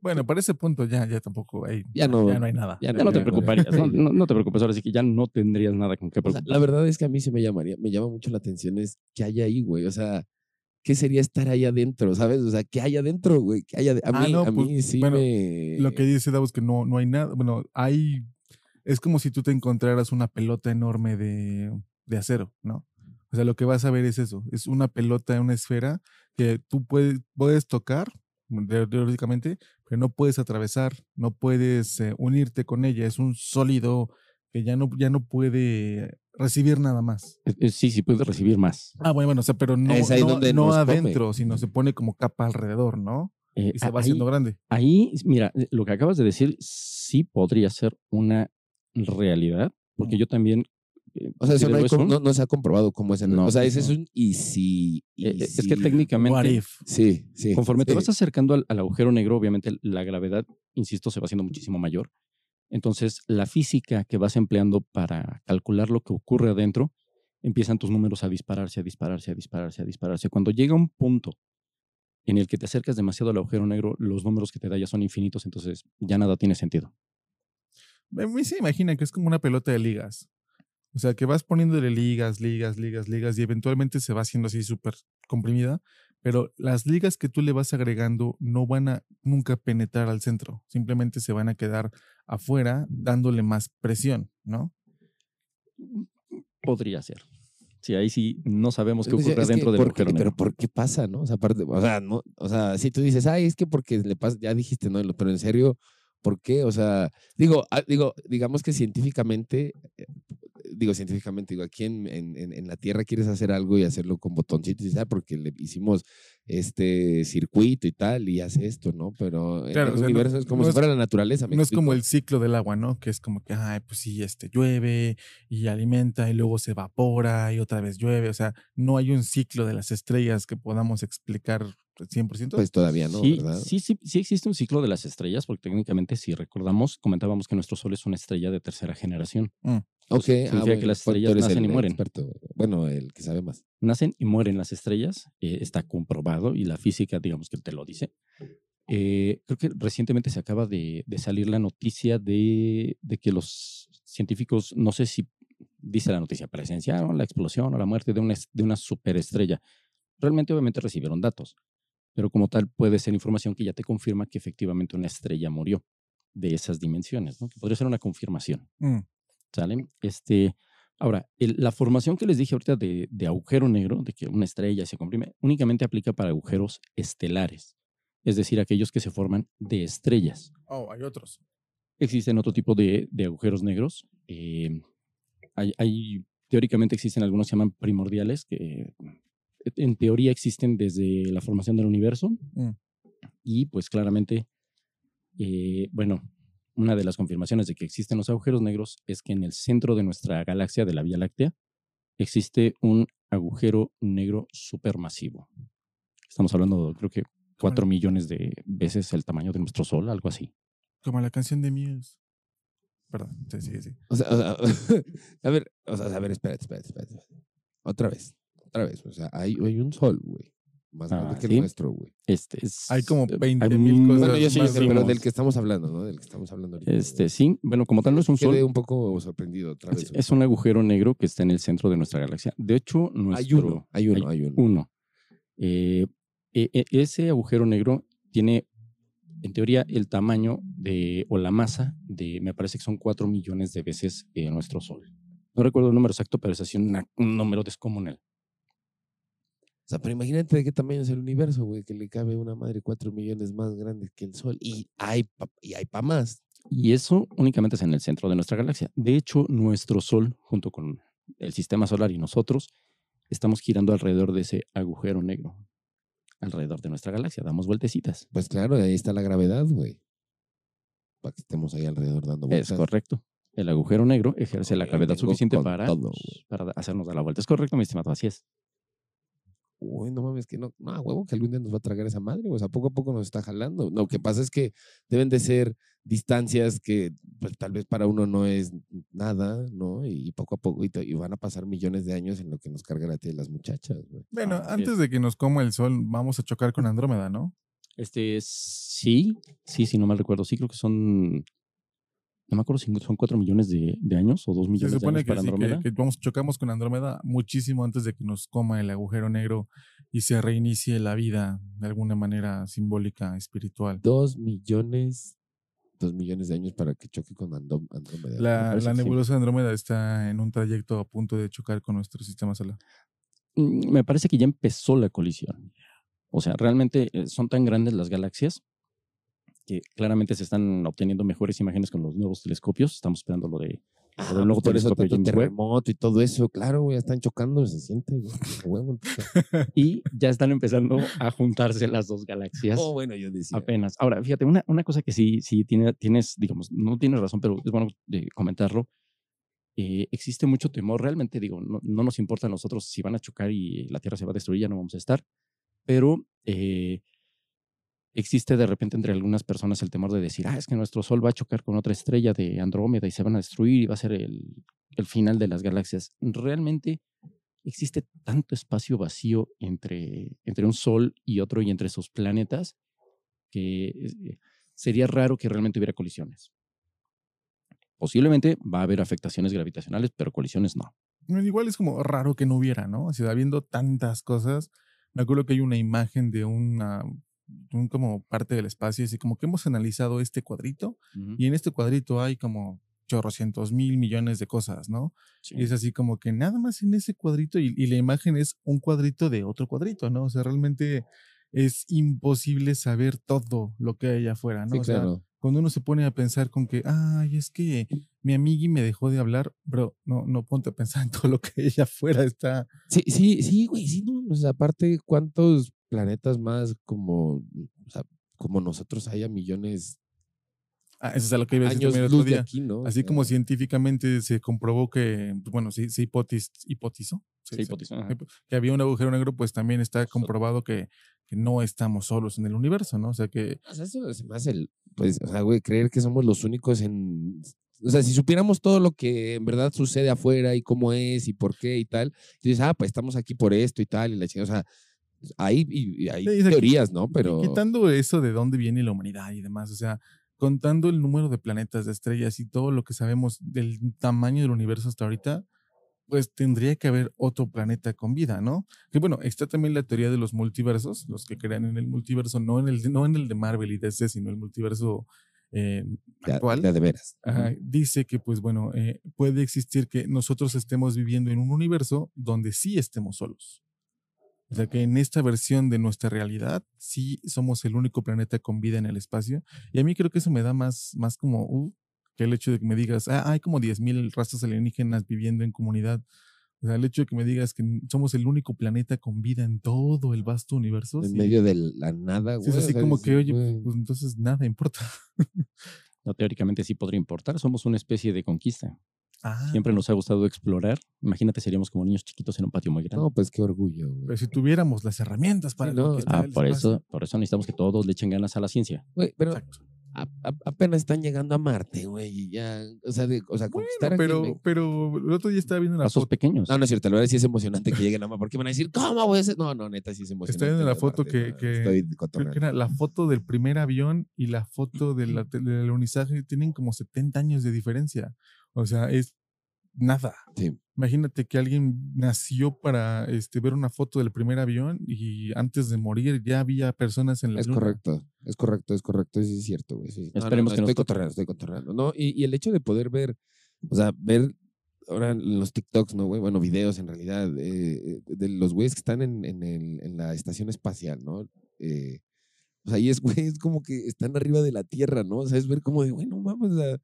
Bueno, para ese punto ya, ya tampoco hay, Ya no- ya no hay nada. ya Ya no te preocuparías, no, no- no te preocupes, ahora sí que ya no tendrías nada con qué O sea, preocupar. la verdad es que a mí se me llamaría, me llama mucho la atención es qué hay ahí, güey. O sea, ¿qué sería estar ahí adentro, sabes? O sea, ¿qué hay adentro, güey? ¿Qué hay ade- A Ah, mí, no, a pues, mí sí bueno, me... Lo que dice Davos que no, no hay nada. Bueno, hay. Es como si tú te encontraras una pelota enorme de, de acero, ¿no? O sea, lo que vas a ver es eso. Es una pelota, una esfera que tú puedes, puedes tocar, de- teóricamente, pero no puedes atravesar, no puedes eh, unirte con ella. Es un sólido que ya no, ya no puede recibir nada más. Sí, sí, puedes recibir más. Ah, bueno, bueno, o sea, pero no, Es ahí no, donde adentro, sino se pone como capa alrededor, ¿no? Eh, Y se va haciendo grande. Ahí, mira, lo que acabas de decir sí podría ser una realidad, porque yo también O sea, eso no, hay considero com- no, no se ha comprobado cómo es el. No, o sea, ese es un y si. y Eh, eh, es si- que What técnicamente, if? Sí, sí. conforme te vas acercando al, al agujero negro, obviamente la gravedad, insisto, se va haciendo muchísimo mayor. Entonces, la física que vas empleando para calcular lo que ocurre adentro, empiezan tus números a dispararse, a dispararse, a dispararse, a dispararse. Cuando llega un punto en el que te acercas demasiado al agujero negro, los números que te da ya son infinitos, entonces ya nada tiene sentido. A mí se imagina que es como una pelota de ligas. O sea, que vas poniéndole ligas, ligas, ligas, ligas y eventualmente se va haciendo así súper comprimida, pero las ligas que tú le vas agregando no van a nunca penetrar al centro, simplemente se van a quedar afuera dándole más presión, ¿no? Podría ser. Sí, ahí sí no sabemos qué Pues ocurre es que dentro del ¿por qué? agujero negro. Pero ¿por qué pasa, no? O sea, aparte, o sea, no, o sea, si tú dices, ay, es que porque le pasa, ya dijiste, no, pero en serio, ¿por qué? O sea, digo, ah, digo, digamos que científicamente, eh, digo científicamente, digo, aquí en, en, la Tierra quieres hacer algo y hacerlo con botoncitos y tal, porque le hicimos este circuito y tal, y hace esto, ¿no? Pero en el o sea, no- universo es como no si es- fuera la naturaleza. ¿me No es como el ciclo del agua, ¿no? Que es como que, ay, pues sí, este llueve y alimenta y luego se evapora y otra vez llueve. O sea, no hay un ciclo de las estrellas que podamos explicar 100%. Pues todavía no, sí, ¿verdad? sí, sí, sí existe un ciclo de las estrellas, porque técnicamente, si recordamos, comentábamos que nuestro Sol es una estrella de tercera generación. Ok, significa que las pues, tú estrellas nacen el y mueren. experto, bueno, el que sabe más. Nacen y mueren las estrellas, eh, está comprobado y la física, digamos que te lo dice. Eh, creo que recientemente se acaba de, de salir la noticia de, de que los científicos, no sé si dice la noticia, presenciaron la explosión o la muerte de una, de una superestrella. Realmente, obviamente, recibieron datos, pero como tal puede ser información que ya te confirma que efectivamente una estrella murió de esas dimensiones, ¿no? que podría ser una confirmación. Mm. ¿Sale? Este, ahora, el- la formación que les dije ahorita de, de agujero negro, de que una estrella se comprime, únicamente aplica para agujeros estelares, es decir, aquellos que se forman de estrellas. Oh, hay otros. Existen otro tipo de, de agujeros negros. eh, hay, hay- teóricamente existen algunos que se llaman primordiales, que en teoría existen desde la formación del universo. Mm. Y pues claramente, eh, bueno, una de las confirmaciones de que existen los agujeros negros es que en el centro de nuestra galaxia, de la Vía Láctea, existe un agujero negro supermasivo. Estamos hablando, creo que 4 millones de veces el tamaño de nuestro Sol, algo así. Como la canción de Muse. Perdón, sí, sí, sí. O sea, o sea, (laughs) a ver, o sea, a ver, espérate, espérate, espérate. Otra vez, otra vez. O sea, hay, hay un sol, güey. Más grande Ah, que ¿sí? el nuestro, güey. Este es, Hay como eh, 20,000 hay cosas Bueno, yo sí, más pero del que estamos hablando, ¿no? Del que estamos hablando ahorita. Este, sí, bueno, como tal no es un Quedé sol, un poco sorprendido otra vez. es, es un agujero negro que está en el centro de nuestra galaxia. De hecho, nuestro, hay uno, hay uno, hay uno. uno. Eh, e- e- ese agujero negro tiene, en teoría, el tamaño de, o la masa de, me parece que son 4 millones de veces eh, nuestro Sol. No recuerdo el número exacto, pero es así una- un número descomunal. O sea, pero imagínate de qué tamaño es el universo, güey, que le cabe una madre cuatro millones más grande que el Sol. Y hay pa, y hay pa más. Y eso únicamente es en el centro de nuestra galaxia. De hecho, nuestro Sol, junto con el sistema solar y nosotros, estamos girando alrededor de ese agujero negro. Alrededor de nuestra galaxia, damos vueltecitas. Pues claro, ahí está la gravedad, güey. Para que estemos ahí alrededor dando Es vueltas. correcto. El agujero negro ejerce la gravedad suficiente para, para hacernos dar la vuelta. Es correcto, mi estimado, así es. Uy, no mames, que no, no, a huevo que algún día nos va a tragar esa madre. O sea, poco a poco nos está jalando. Lo que pasa es que deben de ser distancias que pues, tal vez para uno no es nada, ¿no? Y, poco a poco, y, te- y van a pasar millones de años en lo que nos carga la tía de las muchachas, güey. Bueno, antes es. de que nos coma el sol, vamos a chocar con Andrómeda, ¿no? Este, sí, sí, sí, no mal recuerdo. Sí, creo que son, no me acuerdo si son 4 millones de, de años o 2 Se millones de supone años que, para sí, que, Andrómeda. que vamos, chocamos con Andrómeda muchísimo antes de que nos coma el agujero negro y se reinicie la vida de alguna manera simbólica, espiritual. Dos millones, dos millones de años para que choque con Andrómeda. Me La, nebulosa de Andrómeda está en un trayecto a punto de chocar con nuestro sistema solar. Mm, Me parece que ya empezó la colisión. O sea, realmente eh, son tan grandes las galaxias que claramente se están obteniendo mejores imágenes con los nuevos telescopios. Estamos esperando lo de Ah, lo del nuevo por eso tanto terremoto y todo eso, claro, güey, ya están chocando, se siente, güey, huevo. (laughs) y ya están empezando a juntarse las dos galaxias. Oh, bueno, yo decía. Apenas. Ahora, fíjate, una, una cosa que sí, sí tiene, tienes, digamos, no tienes razón, pero es bueno de comentarlo. eh, existe mucho temor. Realmente, digo, no, no, nos importa a nosotros si van a chocar y la Tierra se va a destruir, ya no vamos a estar. Pero eh, existe de repente entre algunas personas el temor de decir, ah, es que nuestro Sol va a chocar con otra estrella de Andrómeda y se van a destruir y va a ser el, el final de las galaxias. Realmente existe tanto espacio vacío entre, entre un Sol y otro y entre sus planetas que eh, sería raro que realmente hubiera colisiones. Posiblemente va a haber afectaciones gravitacionales, pero colisiones no. Igual es como raro que no hubiera, ¿no? O sea, habiendo tantas cosas, me acuerdo que hay una imagen de una un como parte del espacio, así como que hemos analizado este cuadrito y en este cuadrito hay como chorrocientos mil millones de cosas, ¿no? Y es así como que nada más en ese cuadrito y, y, la imagen es un cuadrito de otro cuadrito, ¿no? O sea, realmente es imposible saber todo lo que hay afuera, ¿no? Sí, o sea, claro. cuando uno se pone a pensar con que, ay, es que mi amigui me dejó de hablar, bro, no, no ponte a pensar en todo lo que ella (laughs) afuera está. Sí, sí, sí, güey, sí, no, o sea, aparte, ¿cuántos planetas más como, o sea, como nosotros haya millones Ah, eso es a lo que iba a decir también el otro luz de día. aquí, ¿no? O Así como científicamente se comprobó que, pues, bueno, sí, se hipotiz- hipotizó. Se hipotizó, hipo- que había un agujero negro, pues también está comprobado que, que no estamos solos en el universo, ¿no? O sea que O sea, eso se me hace el, pues, o sea, güey, creer que somos los únicos en, o sea, si supiéramos todo lo que en verdad sucede afuera y cómo es y por qué y tal, dices, ah, pues estamos aquí por esto y tal, y la chingada, o sea, hay, y, Sí, teorías, ¿no? Pero, quitando eso de dónde viene la humanidad y demás, o sea, contando el número de planetas, de estrellas y todo lo que sabemos del tamaño del universo hasta ahorita, pues tendría que haber otro planeta con vida, ¿no? Que bueno, está también la teoría de los multiversos, los que crean en el multiverso, no en el, de- no en el de Marvel y DC, sino el multiverso eh, actual. ya de veras. Ajá, dice que, pues bueno, eh, puede existir que nosotros estemos viviendo en un universo donde sí estemos solos. O sea, que en esta versión de nuestra realidad sí somos el único planeta con vida en el espacio. Y a mí creo que eso me da más, más como, uh, que el hecho de que me digas, ah, hay como 10.000 razas alienígenas viviendo en comunidad. O sea, el hecho de que me digas que somos el único planeta con vida en todo el vasto universo. En sí- medio de la nada, sí güey. es así como que, oye, güey, pues entonces nada importa. No, teóricamente sí podría importar. Somos una especie de conquista. Ah, Siempre nos ha gustado explorar. Imagínate, seríamos como niños chiquitos en un patio muy grande. No, pues qué orgullo, güey. pero si tuviéramos las herramientas para no, conquistar Ah, el por espacio. eso, por eso necesitamos que todos le echen ganas a la ciencia. Güey, pero Exacto. a- a- apenas están llegando a Marte, güey, y ya, o sea, de, o sea, conquistar Bueno, aquí en pero, Me- pero el otro día estaba viendo una Pasos foto. pequeños. No, no es cierto, la verdad sí es emocionante que lleguen a Marte, porque van a decir, ¿cómo, güey? Ese-?" No, no, neta sí es emocionante. viendo la foto Marte, que- no, que- Estoy Creo que era la foto del primer avión y la foto de la, del alunizaje tienen como 70 años de diferencia. O sea, es nada. Sí. Imagínate que alguien nació para este, ver una foto del primer avión y antes de morir ya había personas en la Es luna. correcto, es correcto, es correcto, sí es cierto, güey. Sí. No, no, Esperemos no, que nos estoy toque. cotorreando, estoy cotorreando. No, y, y el hecho de poder ver, o sea, ver ahora en los TikToks, ¿no, güey? Bueno, videos en realidad, eh, de los güeyes que están en, en, el- en la estación espacial, ¿no? Eh, o sea, y es, (laughs) güey, es como que están arriba de la Tierra, ¿no? O sea, es ver como de, güey, no mames, o sea,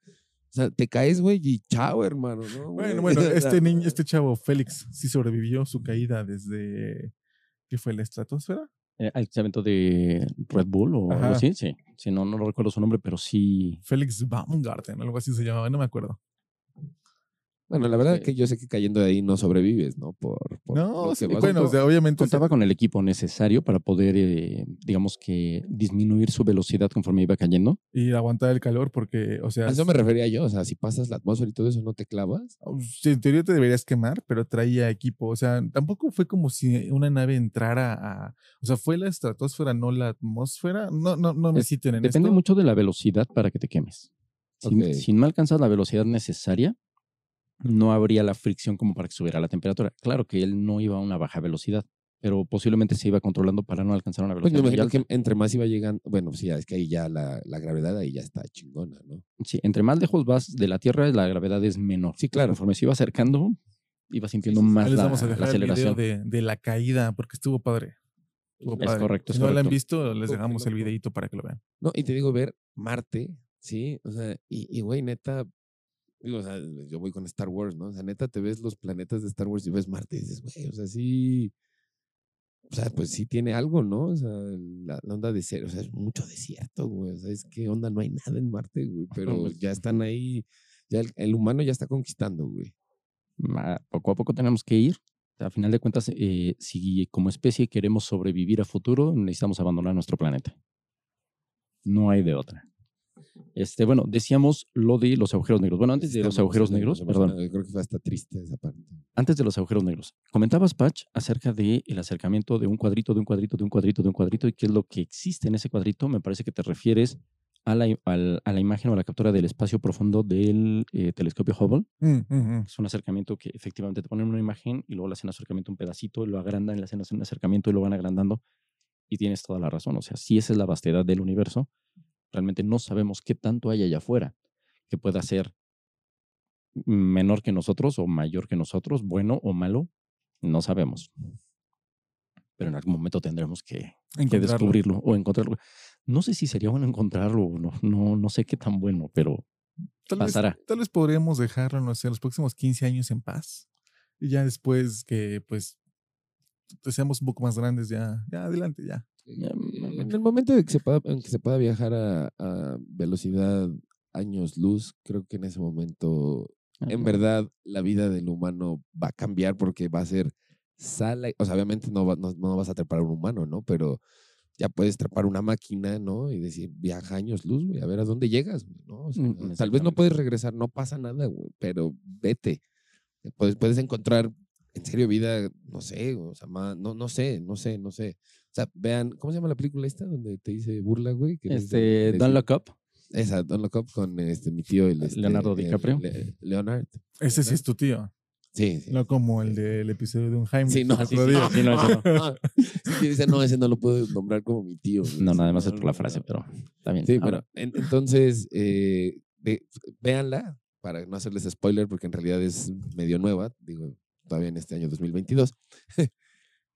sea, te caes, güey, y chao, hermano, ¿no? Bueno, (laughs) bueno, este niño, este chavo, Félix, sí sobrevivió su caída desde. ¿Qué fue? ¿La estratosfera? Eh, el se aventó de Red Bull o algo Ajá. así, sí. Sí, no, no recuerdo su nombre, pero sí. Félix Baumgarten, algo así se llamaba, no me acuerdo. Bueno, la verdad Este- que yo sé que cayendo de ahí no sobrevives, ¿no? Por, por No, sí, bueno, o sea, obviamente. Contaba con el equipo necesario para poder, eh, digamos que, disminuir su velocidad conforme iba cayendo. y aguantar el calor porque, o sea, A eso me refería yo, o sea, si pasas la atmósfera y todo eso, ¿no te clavas? sí, en teoría te deberías quemar, pero traía equipo. O sea, tampoco fue como si una nave entrara a. O sea, fue la estratosfera, no la atmósfera. No, no, no me Es- citen en Depende esto. mucho de la velocidad para que te quemes. Si, Ok. si no alcanzas la velocidad necesaria, no habría la fricción como para que subiera la temperatura. Claro que él no iba a una baja velocidad, pero posiblemente se iba controlando para no alcanzar una Pues me velocidad. imagino alta. que entre más iba llegando, bueno, sí, es que ahí ya la, la gravedad ahí ya está chingona, ¿no? Sí, entre más lejos vas de la Tierra, la gravedad es menor. Sí, claro. Conforme se iba acercando, iba sintiendo sí, sí. más Ahí les la, vamos a la dejar el video aceleración. de, de la caída porque estuvo padre. Estuvo Es padre. correcto, es Si no la han correcto. visto, les dejamos el videito para que lo vean. No, y te digo, ver Marte, ¿sí? O sea, y, y güey, neta, digo, o sea, yo voy con Star Wars, ¿no? O sea, neta, te ves los planetas de Star Wars y ves Marte y dices, güey, o sea, sí. O sea, pues sí tiene algo, ¿no? O sea, la, la onda de ser, o sea, es mucho desierto, güey. O sea, es que onda, no hay nada en Marte, güey. (laughs) Pero Pues ya están ahí Ya el, el humano ya está conquistando, güey. Poco a poco tenemos que ir. A final de cuentas, eh, si como especie queremos sobrevivir a futuro, necesitamos abandonar nuestro planeta. No hay de otra. Este, bueno, decíamos lo de los agujeros negros. Bueno, antes de los agujeros negros, perdón, creo que fue hasta triste esa parte. antes de los agujeros negros, comentabas, Patch, acerca del el acercamiento de un cuadrito, de un cuadrito, de un cuadrito, de un cuadrito, y qué es lo que existe en ese cuadrito. Me parece que te refieres a la, i- al- a la imagen o a la captura del espacio profundo del eh, telescopio Hubble. Mm, mm, mm. Es un acercamiento que efectivamente te ponen una imagen y luego le hacen acercamiento un pedacito y lo agrandan, le hacen un acercamiento y lo van agrandando. Y tienes toda la razón. O sea, si esa es la vastedad del universo, realmente no sabemos qué tanto hay allá afuera que pueda ser menor que nosotros o mayor que nosotros, bueno o malo, no sabemos. Pero en algún momento tendremos que, descubrirlo o encontrarlo. No sé si sería bueno encontrarlo o no, no, no sé qué tan bueno, pero Tal vez, pasará. tal vez podríamos dejarlo, no sé, los próximos 15 años en paz. Y ya después que, pues, seamos un poco más grandes, ya, ya adelante, ya. En el momento de que se pueda, en que se pueda viajar a, a velocidad años luz, creo que en ese momento, en verdad, la vida del humano va a cambiar porque va a ser sala. O sea, obviamente no, va- no, no vas a trepar a un humano, ¿no? Pero ya puedes trepar una máquina, ¿no? Y decir, viaja años luz, güey, a ver a dónde llegas, güey, ¿no? O sea, Mm, tal vez no puedes regresar, no pasa nada, güey, pero vete. Puedes, puedes encontrar, en serio, vida, no sé, o sea, más, no, no sé, no sé, no sé. O sea, vean, ¿cómo se llama la película esta donde te dice burla, güey? Que Este, Don't Look Up. Esa, Don't Look Up con este, mi tío, el, este, Leonardo el DiCaprio. Le- Leonard. Ese sí es tu tío, Sí, sí. no como el del episodio de un Jaime. Sí, no, sí, sí, día. sí, no, ese no. Sí, dice, no, ese no lo puedo nombrar como mi tío. No, nada más No, es por la no, frase, no. pero está bien. Sí, bueno, en- entonces, eh, ve- véanla para no hacerles spoiler, porque en realidad es medio nueva, digo, todavía en este año 2022. (laughs)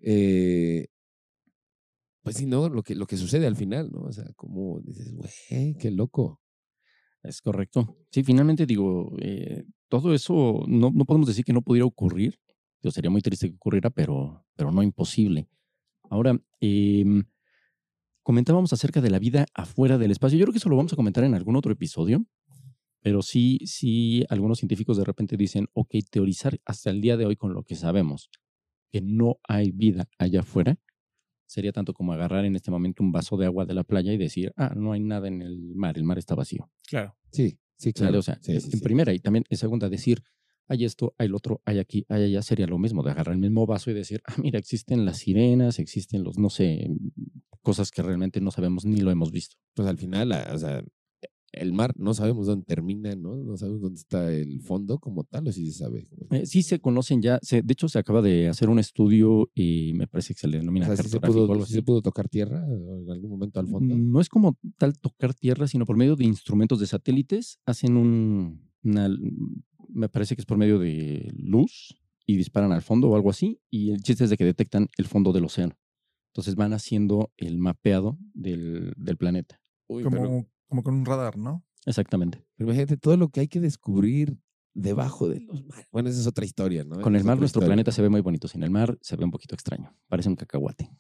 Eh, pues sí, ¿no? Lo que, lo que sucede al final, ¿no? O sea, como dices, güey, qué loco. Es correcto. Sí, finalmente digo, eh, todo eso no, no podemos decir que no pudiera ocurrir. Yo sería muy triste que ocurriera, pero, pero no imposible. Ahora, em, comentábamos acerca de la vida afuera del espacio. Yo creo que eso lo vamos a comentar en algún otro episodio, pero sí, sí, algunos científicos de repente dicen, ok, teorizar hasta el día de hoy con lo que sabemos que no hay vida allá afuera, sería tanto como agarrar en este momento un vaso de agua de la playa y decir, ah, no hay nada en el mar, el mar está vacío. Claro. Sí, sí, ¿Sale? claro. O sea, Sí, en sí, en sí. primera y también en segunda, decir, hay esto, hay lo otro, hay aquí, hay allá, sería lo mismo, de agarrar el mismo vaso y decir, ah, mira, existen las sirenas, existen los, no sé, cosas que realmente no sabemos ni lo hemos visto. Pues al final, ah, o sea, el mar no sabemos dónde termina, ¿no? No sabemos dónde está el fondo como tal, o sí se sabe. Eh, sí se conocen ya, se- de hecho se acaba de hacer un estudio y me parece que se le O denomina sea, sí se, cartográfico o pudo, algo sí se pudo tocar tierra en algún momento al fondo. No es como tal tocar tierra, sino por medio de instrumentos de satélites, hacen un, una, me parece que es por medio de luz y disparan al fondo o algo así, y el chiste es de que detectan el fondo del océano. Entonces van haciendo el mapeado del, del planeta. Uy, Como, pero, como con un radar, ¿no? Exactamente. pero imagínate todo lo que hay que descubrir debajo de los mares. Bueno, esa es otra historia, ¿no? Con el es mar nuestro historia. planeta se ve muy bonito, sin el mar se ve un poquito extraño, parece un cacahuate.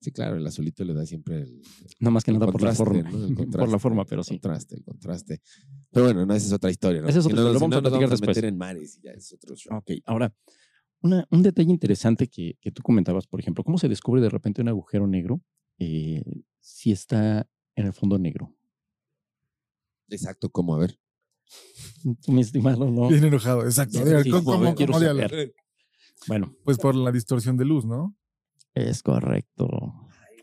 Sí, claro, el azulito le da siempre el, No más que el nada por la forma. ¿no? El (laughs) por la forma, el pero sí. contraste, el contraste. Pero bueno, no, esa es otra historia. ¿no? Esa es Si otra no, historia, lo vamos no, a nos platicar vamos a después. meter en mares y ya es otro show. Ok, ahora, una- un detalle interesante que, que tú comentabas, por ejemplo, ¿cómo se descubre de repente un agujero negro eh, si está en el fondo negro? Exacto, como a ver. (laughs) Mi estimado, no. Bien enojado, exacto. Sí, sí, ¿cómo- cómo- quiero cómo. Bueno, Pues por la distorsión de luz, ¿no? es correcto.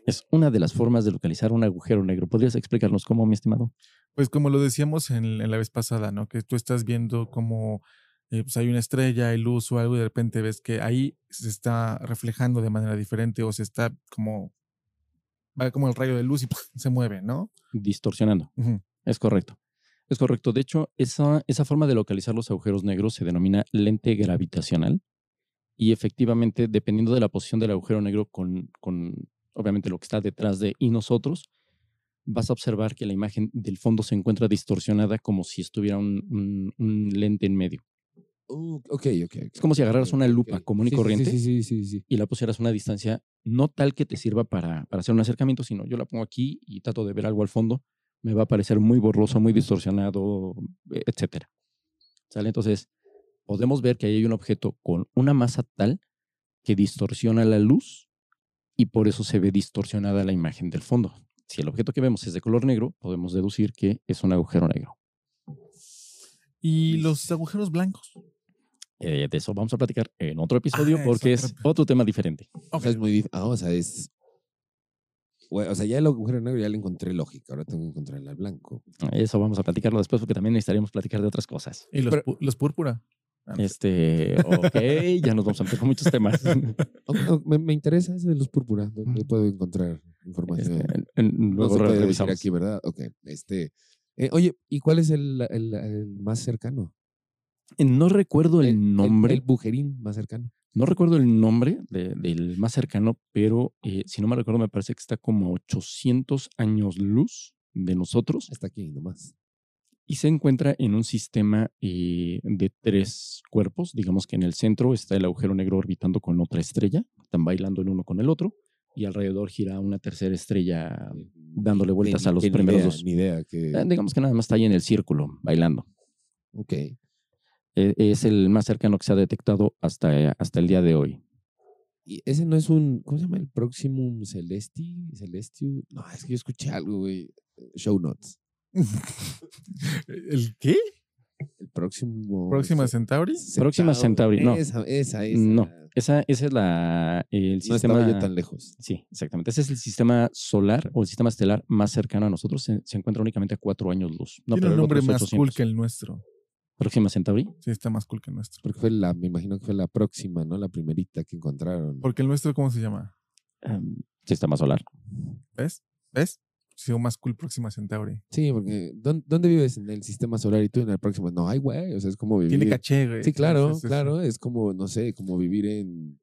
Es una de las formas de localizar un agujero negro. ¿Podrías explicarnos cómo, mi estimado? Pues como lo decíamos en, en la vez pasada, ¿no? Que tú estás viendo como eh, pues hay una estrella, hay luz o algo y de repente ves que ahí se está reflejando de manera diferente o se está como, va como el rayo de luz y ¡pum! (laughs) se mueve, ¿no? Distorsionando. Ujú. Es correcto. Es correcto. De hecho, esa, esa forma de localizar los agujeros negros se denomina lente gravitacional. Y efectivamente, dependiendo de la posición del agujero negro con, con obviamente lo que está detrás de y nosotros, vas a observar que la imagen del fondo se encuentra distorsionada como si estuviera un, un- un lente en medio. Uh, ok, ok. Es como si agarraras una lupa común y corriente. Sí, sí, sí, sí, sí. y la pusieras a una distancia no tal que te sirva para, para hacer un acercamiento, sino yo la pongo aquí y trato de ver algo al fondo, me va a parecer muy borroso, muy distorsionado, e- etcétera. ¿Sale? Entonces, podemos ver que ahí hay un objeto con una masa tal que distorsiona la luz y por eso se ve distorsionada la imagen del fondo. Si el objeto que vemos es de color negro, podemos deducir que es un agujero negro. ¿Y los agujeros blancos? Eh, de eso vamos a platicar en otro episodio Ah, porque es otro- otro tema diferente. O sea, es muy ah, o sea, es. O sea, ya el agujero negro ya le encontré lógica. Ahora tengo que encontrarle al blanco. Eso vamos a platicarlo después porque también necesitaríamos platicar de otras cosas. ¿Y los, Pero- los púrpura? Ah, no. Este, (laughs) ok, ya nos vamos a meter con muchos temas. (laughs) Me, me interesa ese de los púrpura. ¿Dónde puedo encontrar información? Este, en- en- no luego se puede decir revisamos. aquí, ¿verdad? Ok. Este. eh, oye, ¿y cuál es el, el- el más cercano? No recuerdo el, El- nombre. El, bujerín más cercano. No recuerdo el nombre de- del más cercano, pero eh, si no me recuerdo, me parece que está como a 800 años luz de nosotros Está aquí nomás. y se encuentra en un sistema eh, de tres cuerpos. Digamos que en el centro está el agujero negro orbitando con otra estrella, están bailando el uno con el otro, y alrededor gira una tercera estrella, dándole vueltas Ni- a los primeros idea, dos. Ni idea que. Eh, digamos que nada más está ahí en el círculo, bailando. Ok. Eh, es el más cercano que se ha detectado hasta, hasta el día de hoy. Y ese no es un. ¿Cómo se llama? El Proximum Celesti. Celestiu. No, es que yo escuché algo, güey. Show notes. (laughs) ¿El qué? El próximo. ¿Próxima Centauri? Próxima Centauri, no. Esa, esa, esa. No, esa, esa es la, el No sistema. estaba yo tan lejos. Sí, exactamente. Ese es el sistema solar o el sistema estelar más cercano a nosotros. Se, se encuentra únicamente a cuatro años luz. No, Tiene pero un el nombre más cool 800. que el nuestro. Próxima Centauri. Sí, está más cool que el nuestro. Porque fue la, me imagino que fue la próxima, ¿no? La primerita que encontraron. Porque el nuestro, ¿cómo se llama? em, sistema solar. ¿Ves? ¿Ves? Sí, o más cool Próxima Centauri. Sí, porque ¿dónde, dónde vives? En el sistema solar y tú en el próximo. No, ay, güey. O sea, es como vivir. Tiene caché, güey. Sí, claro, claro. Es como, no sé, como vivir en.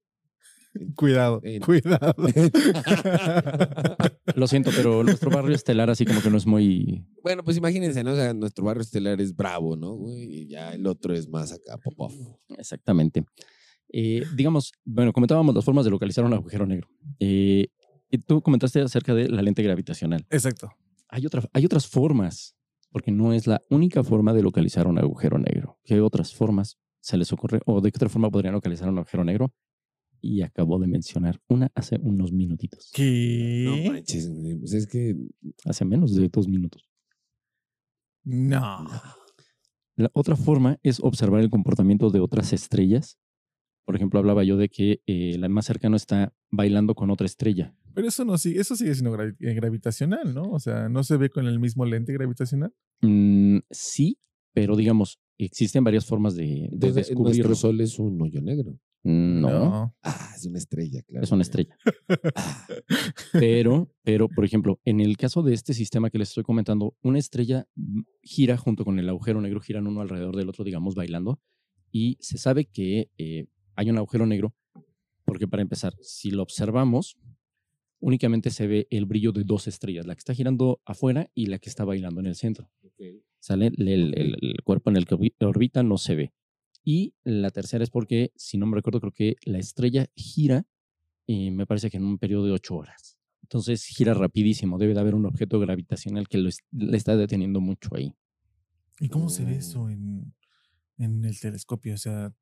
Cuidado, cuidado. Lo siento, pero nuestro barrio estelar así como que no es muy... bueno, pues imagínense, ¿no? O sea, nuestro barrio estelar es bravo, ¿no? Y ya el otro es más acá, pop off. Exactamente. Eh, digamos, bueno, comentábamos las formas de localizar un agujero negro. Eh, y tú comentaste acerca de la lente gravitacional. Exacto. Hay, otra, hay otras formas, porque no es la única forma de localizar un agujero negro. ¿Qué otras formas se les ocurre? ¿O de qué otra forma podrían localizar un agujero negro? Y acabo de mencionar una hace unos minutitos. No ¿Qué? manches, güey, pues es que. Hace menos de dos minutos. No. La otra forma es observar el comportamiento de otras estrellas. Por ejemplo, hablaba yo de que eh, la más cercana está bailando con otra estrella. Pero eso no sigue, eso sigue siendo gravi- eh, gravitacional, ¿no? O sea, no se ve con el mismo lente gravitacional. Mm, sí, pero digamos, existen varias formas de, de Entonces, descubrirlo. nuestro sol es un hoyo negro. No, Ah, es una estrella, claro. es una estrella. (laughs) Ah, Pero, pero, por ejemplo, en el caso de este sistema que les estoy comentando, una estrella mm, gira junto con el agujero negro, giran uno alrededor del otro, digamos, bailando, y se sabe que eh, hay un agujero negro, porque para empezar, si lo observamos, únicamente se ve el brillo de dos estrellas, la que está girando afuera y la que está bailando en el centro. ¿Sale? El, el- el- el cuerpo en el que orbi- orbita no se ve. Y la tercera es porque, si no me recuerdo, creo que la estrella gira, eh, me parece que en un periodo de ocho horas. Entonces gira rapidísimo. Debe de haber un objeto gravitacional que lo es- le está deteniendo mucho ahí. ¿Y cómo se ve Oh. eso en, en el telescopio? O sea,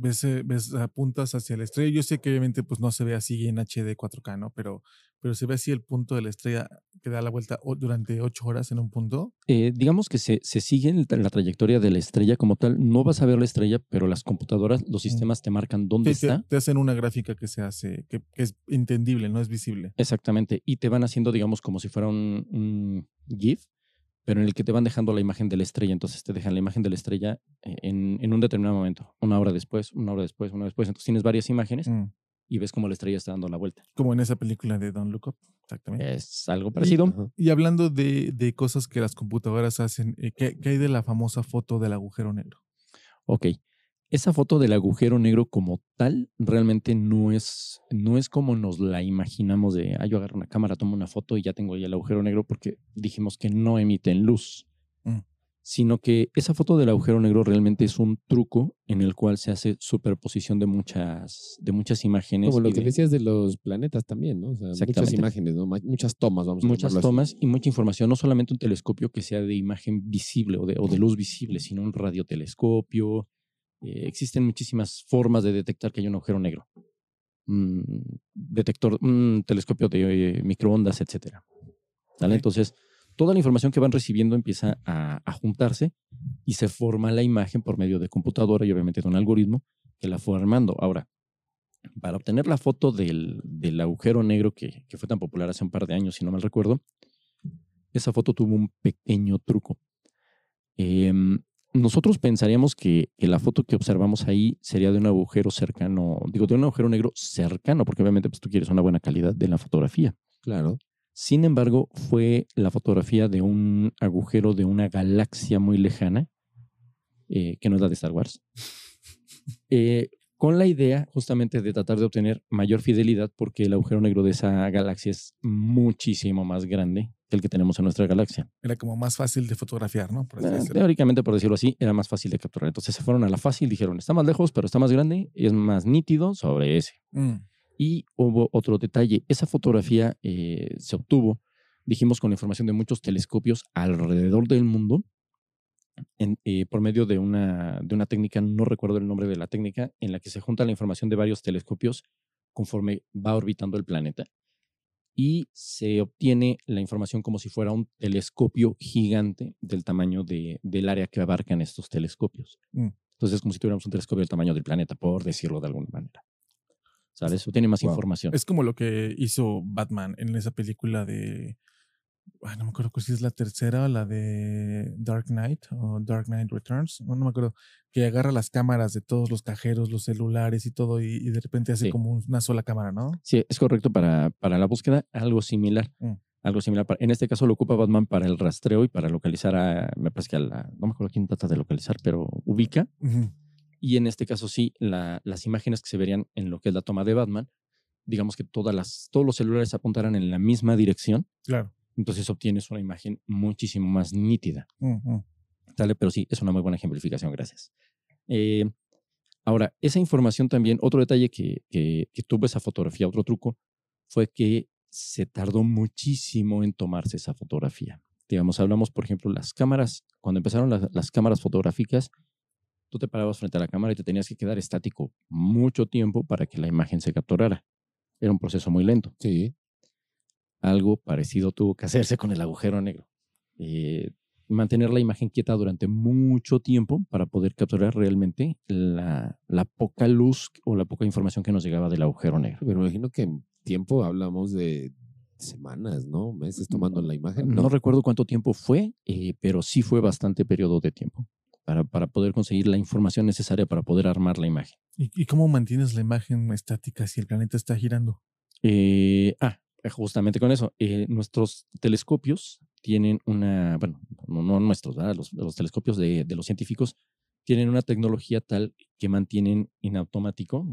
ves, eh, ves apuntas hacia la estrella. Yo sé que obviamente pues no se ve así en HD 4K, ¿no? Pero, pero se ve así el punto de la estrella que da la vuelta durante ocho horas en un punto. Eh, digamos que se, se sigue en la trayectoria de la estrella como tal. No vas a ver la estrella, pero las computadoras, los sistemas te marcan dónde Sí, te, está. te hacen una gráfica que se hace, que, que es entendible, no es visible. Exactamente. Y te van haciendo, digamos, como si fuera un, un GIF, pero en el que te van dejando la imagen de la estrella. Entonces te dejan la imagen de la estrella eh, en, en un determinado momento. Una hora después, una hora después, una hora después. Entonces tienes varias imágenes Mm. y ves cómo la estrella está dando la vuelta. Como en esa película de Don't Look Up. Exactamente. Es algo parecido. Y hablando de, de cosas que las computadoras hacen, eh, ¿qué, qué hay de la famosa foto del agujero negro? Ok. Esa foto del agujero negro como tal realmente no es, no es como nos la imaginamos de, ah, yo agarro una cámara, tomo una foto y ya tengo ahí el agujero negro porque dijimos que no emiten luz. Mm. sino que esa foto del agujero negro realmente es un truco en el cual se hace superposición de muchas, de muchas imágenes. Como lo que de- decías de los planetas también, ¿no? O sea, muchas imágenes, ¿no? Muchas tomas, vamos a muchas así. tomas y mucha información, no solamente un telescopio que sea de imagen visible o de, o de luz visible, sino un radiotelescopio. Eh, existen muchísimas formas de detectar que hay un agujero negro. Mm, detector, un telescopio de eh, microondas, etcétera. ¿Sale? Ok. Entonces, toda la información que van recibiendo empieza a, a juntarse y se forma la imagen por medio de computadora y obviamente de un algoritmo que la fue armando. Ahora, para obtener la foto del, del agujero negro que, que fue tan popular hace un par de años, si no mal recuerdo, esa foto tuvo un pequeño truco. Em, nosotros pensaríamos que, que la foto que observamos ahí sería de un agujero cercano, digo, de un agujero negro cercano, porque obviamente pues, tú quieres una buena calidad de la fotografía. Claro. Sin embargo, fue la fotografía de un agujero de una galaxia muy lejana, eh, que no es la de Star Wars, (laughs) eh, con la idea justamente de tratar de obtener mayor fidelidad, porque el agujero negro de esa galaxia es muchísimo más grande que el que tenemos en nuestra galaxia. Era como más fácil de fotografiar, ¿no? Por Eh, teóricamente, por decirlo así, era más fácil de capturar. Entonces se fueron a la fácil, dijeron, está más lejos, pero está más grande, y es más nítido sobre ese. Mm, Y hubo otro detalle. Esa fotografía eh, se obtuvo, dijimos, con la información de muchos telescopios alrededor del mundo en- eh, por medio de una, de una técnica, no recuerdo el nombre de la técnica, en la que se junta la información de varios telescopios conforme va orbitando el planeta. Y se obtiene la información como si fuera un telescopio gigante del tamaño de, del área que abarcan estos telescopios. Mm. Entonces es como si tuviéramos un telescopio del tamaño del planeta, por decirlo de alguna manera. ¿Sabes? Tiene más Wow. información. Es como lo que hizo Batman en esa película de. Ay, no me acuerdo si es la tercera, la de Dark Knight o Dark Knight Returns. No, no me acuerdo. Que agarra las cámaras de todos los cajeros, los celulares y todo, y, y de repente hace Sí. como una sola cámara, ¿no? Sí, es correcto para, para la búsqueda, algo similar. Mm. Algo similar. en este caso lo ocupa Batman para el rastreo y para localizar a, me parece que a la, no me acuerdo quién trata de localizar, pero ubica. Y en este caso sí, la- las imágenes que se verían en lo que es la toma de Batman, digamos que todas las, todos los celulares apuntaran en la misma dirección, Claro. Entonces obtienes una imagen muchísimo más nítida. Mm. ¿Sale? Pero sí, es una muy buena ejemplificación, gracias. Eh, ahora, esa información también, otro detalle que, que, que tuvo esa fotografía, otro truco, fue que se tardó muchísimo en tomarse esa fotografía. Digamos, hablamos, por ejemplo, las cámaras, cuando empezaron las, las cámaras fotográficas, tú te parabas frente a la cámara y te tenías que quedar estático mucho tiempo para que la imagen se capturara. Era un proceso muy lento Sí. Algo parecido tuvo que hacerse con el agujero negro. Eh, mantener la imagen quieta durante mucho tiempo para poder capturar realmente la, la poca luz o la poca información que nos llegaba del agujero negro. Pero me imagino que en tiempo hablamos de semanas, ¿no? Meses tomando la imagen. No, recuerdo cuánto tiempo fue, eh, pero sí fue bastante periodo de tiempo para, para poder conseguir la información necesaria para poder armar la imagen. ¿Y, y cómo mantienes la imagen estática si el planeta está girando? Eh, ah, justamente con eso. eh, nuestros telescopios tienen una, bueno, no, no nuestros, ¿verdad? Los, los telescopios de, de los científicos tienen una tecnología tal que mantienen en automático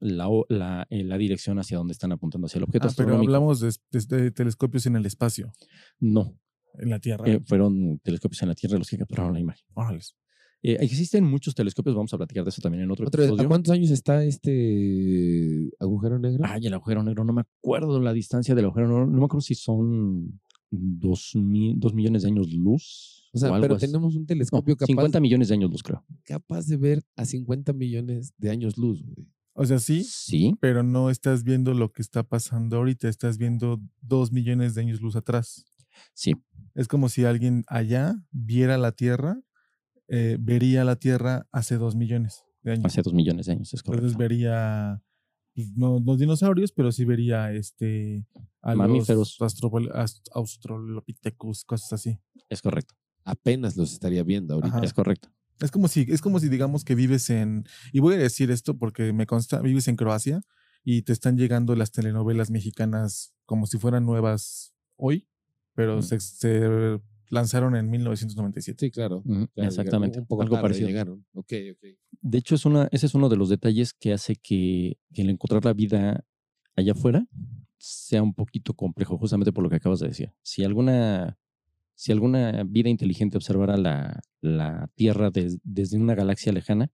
la, la, eh, la dirección hacia donde están apuntando hacia el objeto Ah, pero hablamos de, de- de telescopios en el espacio, No, en la Tierra. eh, fueron telescopios en la Tierra los que capturaron la imagen. Órales. Eh, existen muchos telescopios, vamos a platicar de eso también en otro Otra vez, ¿A episodio. cuántos años está este agujero negro? Ay, el agujero negro, no me acuerdo la distancia del agujero negro, no me acuerdo si son dos, mil, dos millones de años luz. o sea, algo pero así. tenemos un No, telescopio capaz, 50 millones de años luz, creo. capaz de ver a 50 millones de años luz. güey. O sea, sí, Sí. pero no estás viendo lo que está pasando ahorita, estás viendo dos millones de años luz atrás. Sí, Es como si alguien allá viera la Tierra, eh, vería la Tierra hace dos millones de años. hace dos millones de años, es correcto. Entonces vería, pues, no los dinosaurios, pero sí vería este, a Mamíferos. los australopithecus, cosas así. Es correcto, Apenas los estaría viendo ahorita. Ajá. es correcto. Es como si, es como si digamos que vives en, y voy a decir esto porque me consta, vives en Croacia y te están llegando las telenovelas mexicanas como si fueran nuevas hoy, pero Mm. se, se lanzaron en 1997. Sí, claro. Exactamente, llegaron Un poco algo tarde parecido. llegaron. Ok, ok. De hecho, es una, ese es uno de los detalles que hace que, que el encontrar la vida allá afuera sea un poquito complejo, justamente por lo que acabas de decir. Si alguna si alguna vida inteligente observara la, la Tierra des- desde una galaxia lejana,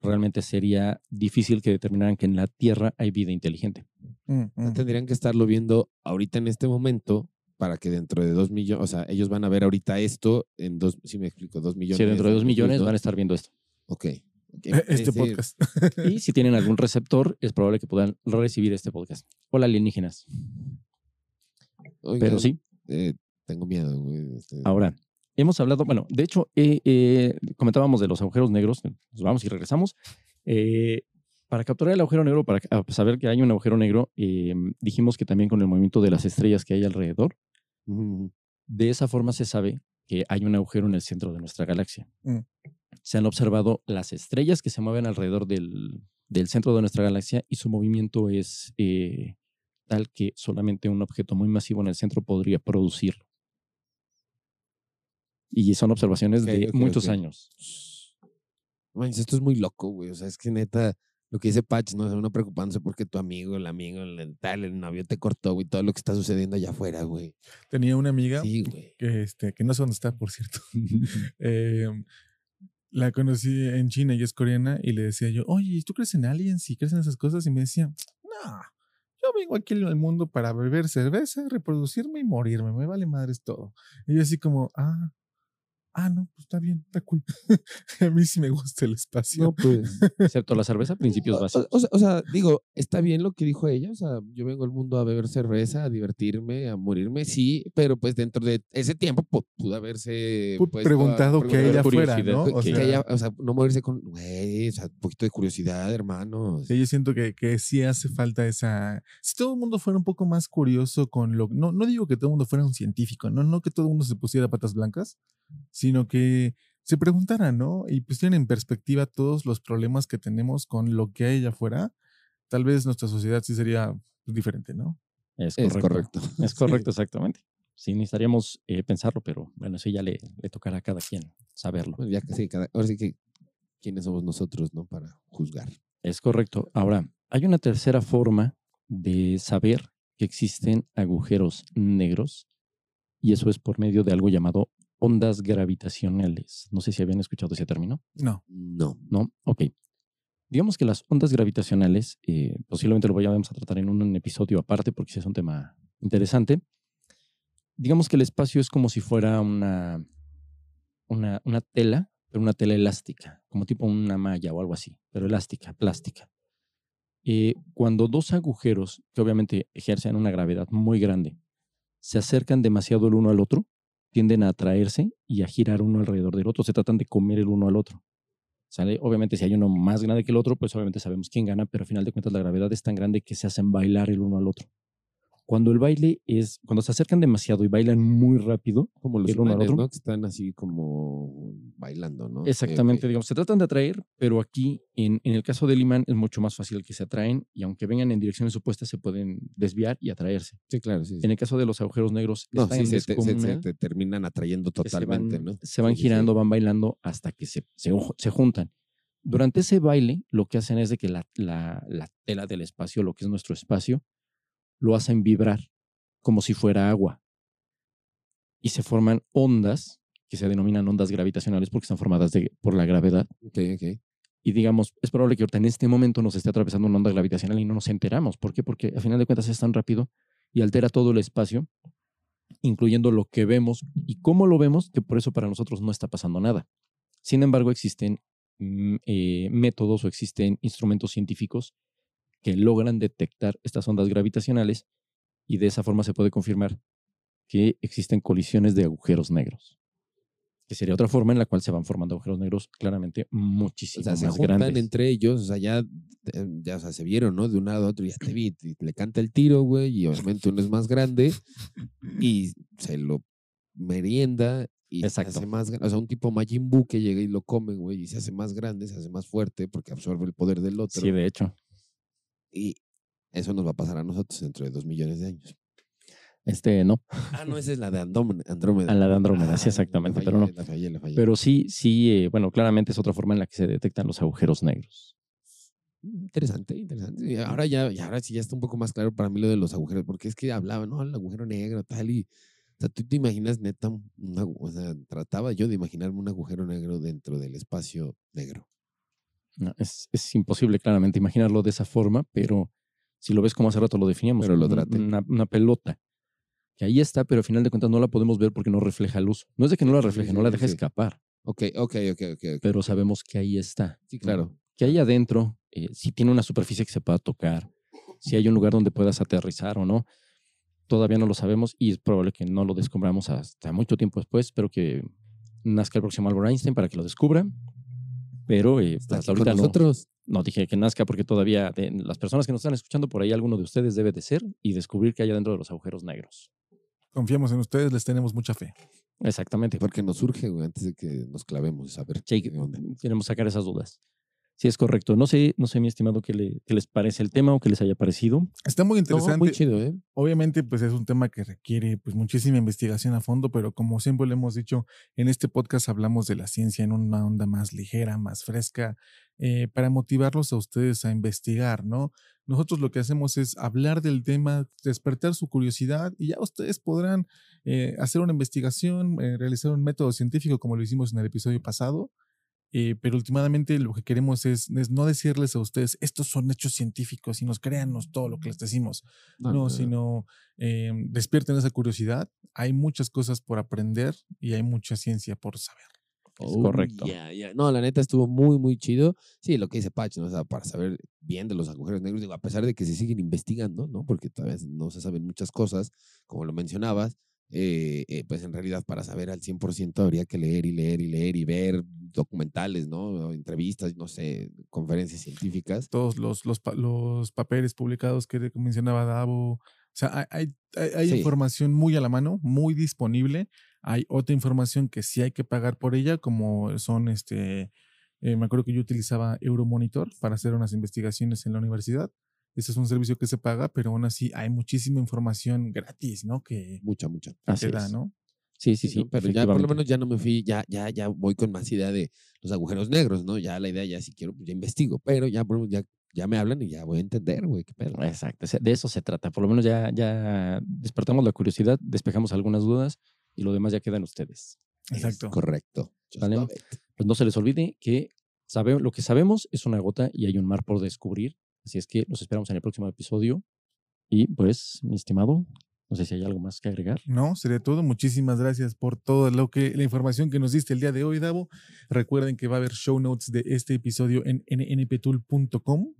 realmente sería difícil que determinaran que en la Tierra hay vida inteligente. Mm, mm. Tendrían que estarlo viendo ahorita en este momento para que dentro de dos millones, o sea, ellos van a ver ahorita esto en dos, si me explico, dos millones. Si dentro de dos millones minutos. van a estar viendo esto. Ok. Eh, Este podcast. Y si (laughs) tienen algún receptor, es probable que puedan recibir este podcast. Hola alienígenas. Pero sí, eh, tengo miedo, güey. este, ahora, hemos hablado, bueno, de hecho, eh, eh, comentábamos de los agujeros negros, nos vamos y regresamos. Eh, para capturar el agujero negro, para saber que hay un agujero negro, eh, dijimos que también con el movimiento de las estrellas que hay alrededor, de esa forma se sabe que hay un agujero en el centro de nuestra galaxia. Mm. Se han observado las estrellas que se mueven alrededor del, del centro de nuestra galaxia y su movimiento es eh, tal que solamente un objeto muy masivo en el centro podría producirlo. Y son observaciones de muchos años. Esto es muy loco, güey. O sea, es que neta, lo que dice Patch, no, uno preocupándose porque tu amigo, el amigo, el tal, el novio te cortó, güey, todo lo que está sucediendo allá afuera, güey. Tenía una amiga Sí, que, este, que no sé dónde está, por cierto. (laughs) (laughs) Eh, la conocí en China y es coreana y le decía yo, oye, ¿tú crees en aliens y crees en esas cosas? Y me decía, no, yo vengo aquí al mundo para beber cerveza, reproducirme y morirme, me vale madres todo. Y yo así como, ah, ah, no, pues está bien, está cool. (laughs) a mí sí me gusta el espacio. No, pues. Excepto la cerveza, (laughs) principios O, básicos. o sea, o sea, digo, está bien lo que dijo ella. O sea, yo vengo al mundo a beber cerveza, a divertirme, a morirme, sí, pero pues dentro de ese tiempo pu- pudo haberse Pu- puesto a preguntado que ella fuera, ¿no? que- O que sea, ella- o sea, no morirse con, güey, o sea, un poquito de curiosidad, hermano. Sí, yo siento que, que sí hace falta esa. Si todo el mundo fuera un poco más curioso con lo. No, no digo que todo el mundo fuera un científico, no, no que todo el mundo se pusiera patas blancas, sino que se preguntara, ¿no? Y pusieran en perspectiva todos los problemas que tenemos con lo que hay allá afuera. Tal vez nuestra sociedad sí sería diferente, ¿no? Es Es correcto. correcto. (laughs) Es correcto, exactamente. Sí, necesitaríamos eh, pensarlo, pero bueno, eso ya le, le tocará a cada quien saberlo. Bueno, ya que sí, cada- ahora sí que, ¿quiénes somos nosotros, no? Para juzgar. Es correcto. Ahora, hay una tercera forma de saber que existen agujeros negros y eso es por medio de algo llamado ondas gravitacionales. No sé si habían escuchado ese término. No. No. ¿No? Ok. Digamos que las ondas gravitacionales, eh, posiblemente lo vayamos a tratar en un, un episodio aparte porque es un tema interesante. Digamos que el espacio es como si fuera una, una, una tela, pero una tela elástica, como tipo una malla o algo así, pero elástica, plástica. Eh, cuando dos agujeros, que obviamente ejercen una gravedad muy grande, se acercan demasiado el uno al otro, tienden a atraerse y a girar uno alrededor del otro, se tratan de comer el uno al otro. ¿Sale? Obviamente, si hay uno más grande que el otro, pues obviamente sabemos quién gana, pero al final de cuentas la gravedad es tan grande que se hacen bailar el uno al otro. Cuando el baile es, cuando se acercan demasiado y bailan muy rápido, Como los otro. ¿no? Que están así como bailando, ¿no? Ok, Exactamente, ok. digamos, se tratan de atraer, pero aquí en, en el caso del imán es mucho más fácil que se atraen y aunque vengan en direcciones opuestas se pueden desviar y atraerse. Sí, claro, sí. sí. En el caso de los agujeros negros No, sí, se, te, se- se te terminan atrayendo que se totalmente, van, ¿no? se van Sí, girando, van bailando hasta que se, se juntan. Durante ese baile, lo que hacen es de que la, la- la tela del espacio, lo que es nuestro espacio, lo hacen vibrar como si fuera agua. Y se forman ondas que se denominan ondas gravitacionales porque están formadas de- por la gravedad. Y digamos, es probable que ahorita en este momento nos esté atravesando una onda gravitacional y no nos enteramos. ¿Por qué? Porque a final de cuentas es tan rápido y altera todo el espacio, incluyendo lo que vemos y cómo lo vemos, que por eso para nosotros no está pasando nada. Sin embargo, existen mm, eh, métodos o existen instrumentos científicos que logran detectar estas ondas gravitacionales y de esa forma se puede confirmar que existen colisiones de agujeros negros. Que sería otra forma en la cual se van formando agujeros negros claramente O muchísimo sea, se más juntan grandes. entre ellos, o sea, ya, eh, ya o sea, se vieron, ¿no? De un lado a otro, ya te vi, le canta el tiro, güey, y obviamente uno es más grande y se lo merienda y se Exacto. hace más grande. O sea, un tipo Majin Buu que llega y lo come, güey, y se hace más grande, se hace más fuerte porque absorbe el poder del otro. Sí, de hecho. Y eso nos va a pasar a nosotros dentro de dos millones de años. Este no, Ah, no, esa es la de Andrómeda. Andrómeda. a la de Andrómeda, sí, Ah, exactamente, la pero no. La fallé, la fallé. Pero sí, sí, eh, bueno, claramente es otra forma en la que se detectan los agujeros negros. Mm, Interesante, interesante. Y ahora ya, y ahora sí ya está un poco más claro para mí lo de los agujeros, porque es que hablaba, ¿no? El agujero negro, tal, y sea, tú te imaginas neta, una- o sea, trataba yo de imaginarme un agujero negro dentro del espacio negro. No, es, es imposible claramente imaginarlo de esa forma, pero si lo ves como hace rato lo definíamos, Pero lo traté. Una, una pelota que ahí está, pero al final de cuentas no la podemos ver porque no refleja luz. No es de que no la refleje, sí, no la deja sí. escapar, Ok, ok, ok, ok. ok. pero sabemos que ahí está. Sí, claro. Que ahí adentro, eh, si tiene una superficie que se pueda tocar, si hay un lugar donde puedas aterrizar o no, todavía no lo sabemos y es probable que no lo descubramos hasta mucho tiempo después. Espero que nazca el próximo Albert Einstein para que lo descubra. Pero eh, Está hasta ahorita no, nosotros. no dije que nazca porque todavía de las personas que nos están escuchando por ahí, alguno de ustedes debe de ser y descubrir que hay adentro de los agujeros negros. Confiamos en ustedes, les tenemos mucha fe. Exactamente. Porque nos surge, güey, antes de que nos clavemos. A ver, Sí, ¿qué onda? queremos sacar esas dudas. Sí, es correcto. No sé, no sé, mi estimado, qué, le- qué les parece el tema o qué les haya parecido. Está muy No, interesante. muy chido, ¿eh? Obviamente, pues es un tema que requiere pues muchísima investigación a fondo, pero como siempre le hemos dicho, en este podcast hablamos de la ciencia en una onda más ligera, más fresca, eh, para motivarlos a ustedes a investigar, ¿no? Nosotros lo que hacemos es hablar del tema, despertar su curiosidad y ya ustedes podrán eh, hacer una investigación, eh, realizar un método científico como lo hicimos en el episodio pasado. Eh, pero últimamente lo que queremos es, es no decirles a ustedes, estos son hechos científicos y nos créanos todo lo que les decimos. No, sino eh, despierten esa curiosidad. Hay muchas cosas por aprender y hay mucha ciencia por saber. Es correcto. Oh, Ya, ya. No, la neta estuvo muy, muy chido. Sí, lo que dice Patch, ¿no? O sea, para saber bien de los agujeros negros, digo, a pesar de que se siguen investigando, ¿no? Porque todavía no se saben muchas cosas, como lo mencionabas, eh, eh, pues en realidad para saber al 100% habría que leer y leer y leer y ver documentales, ¿no? Entrevistas, no sé, conferencias científicas. Todos los, los, los papeles publicados que mencionaba Davo. O sea, hay, hay, hay Sí. información muy a la mano, muy disponible. Hay otra información que sí hay que pagar por ella, como son este. eh, me acuerdo que yo utilizaba Euromonitor para hacer unas investigaciones en la universidad. Ese es un servicio que se paga, pero aún así hay muchísima información gratis, ¿no? Que Mucha, mucha. Así da, es. ¿no? Sí, sí, sí. Pero ya por lo menos ya no me fui, ya, ya, ya voy con más idea de los agujeros negros, ¿no? Ya la idea, ya si quiero, pues ya investigo, pero ya, por lo menos ya, ya me hablan y ya voy a entender, güey, qué pedo. Exacto. De eso se trata. Por lo menos ya, ya despertamos la curiosidad, despejamos algunas dudas y lo demás ya queda en ustedes. Es Exacto. correcto. Just ¿Vale? Pues no se les olvide que sabe, lo que sabemos es una gota y hay un mar por descubrir. Así es que los esperamos en el próximo episodio. Y pues, mi estimado, no sé si hay algo más que agregar. No, sería todo. Muchísimas gracias por todo lo que la información que nos diste el día de hoy, Davo. Recuerden que va a haber show notes de este episodio en nnptool.com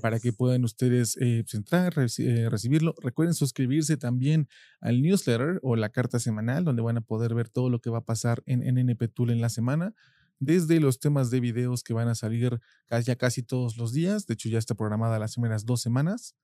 para que puedan ustedes eh, pues, entrar, reci- eh, recibirlo. Recuerden suscribirse también al newsletter o la carta semanal, donde van a poder ver todo lo que va a pasar en NNP Tool en la semana, desde los temas de videos que van a salir ya casi todos los días. De hecho, ya está programada las primeras dos semanas.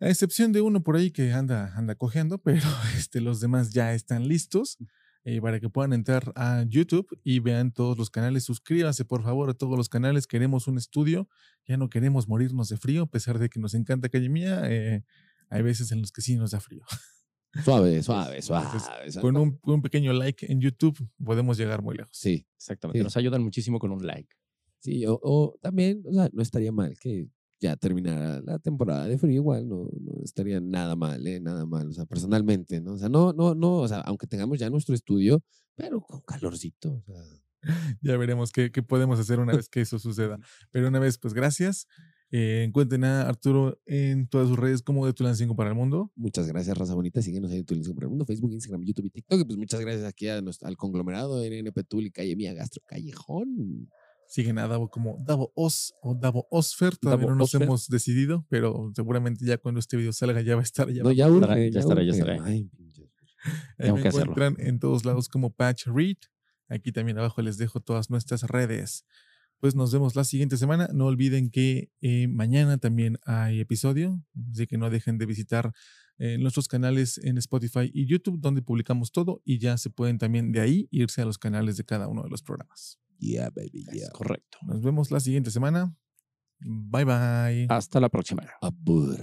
A excepción de uno por ahí que anda, anda cogiendo, (laughs) pero este, los demás ya están listos eh, para que puedan entrar a YouTube y vean todos los canales. Suscríbanse, por favor, a todos los canales. Queremos un estudio. Ya no queremos morirnos de frío, a pesar de que nos encanta Calle Mía. eh, hay veces en los que sí nos da frío. (laughs) Suave, suave, suave. Entonces. Con un, un pequeño like en YouTube podemos llegar muy lejos. Sí, Exactamente. Sí. Nos ayudan muchísimo con un like. sí. O, o también, o sea, no estaría mal que ya terminara la temporada de frío igual, no, no estaría nada mal, ¿eh? Nada mal, o sea, personalmente, ¿no? O sea, no, no, no, o sea, aunque tengamos ya nuestro estudio, pero con calorcito, o sea. (laughs) Ya veremos qué, qué podemos hacer una vez que eso suceda. (laughs) Pero una vez, pues gracias. Eh, encuentren a Arturo en todas sus redes como de Tulancingo para el Mundo. Muchas gracias, Raza Bonita. Síguenos ahí en Tulismo por el Mundo, Facebook, Instagram, YouTube y TikTok. Y pues muchas gracias aquí a nuestro- al conglomerado de NNP Tool y Calle Mía Gastro Callejón. Siguen a Davo como Davo Os o Davo Osfer. Todavía Davo no nos Osfer. hemos decidido, pero seguramente ya cuando este video salga ya va a estar. Ya No, va- ya estará, urge, ya estará, ya urge. estará. Ay. Ahí tengo me que hacerlo. encuentran en todos lados como Patch Read. Aquí también abajo les dejo todas nuestras redes. Pues nos vemos la siguiente semana. No olviden que eh, mañana también hay episodio, así que no dejen de visitar eh, nuestros canales en Spotify y YouTube, donde publicamos todo y ya se pueden también de ahí irse a los canales de cada uno de los programas. Yeah, baby, yeah. Es correcto. Nos vemos la siguiente semana. Bye bye. Hasta la próxima. Abur.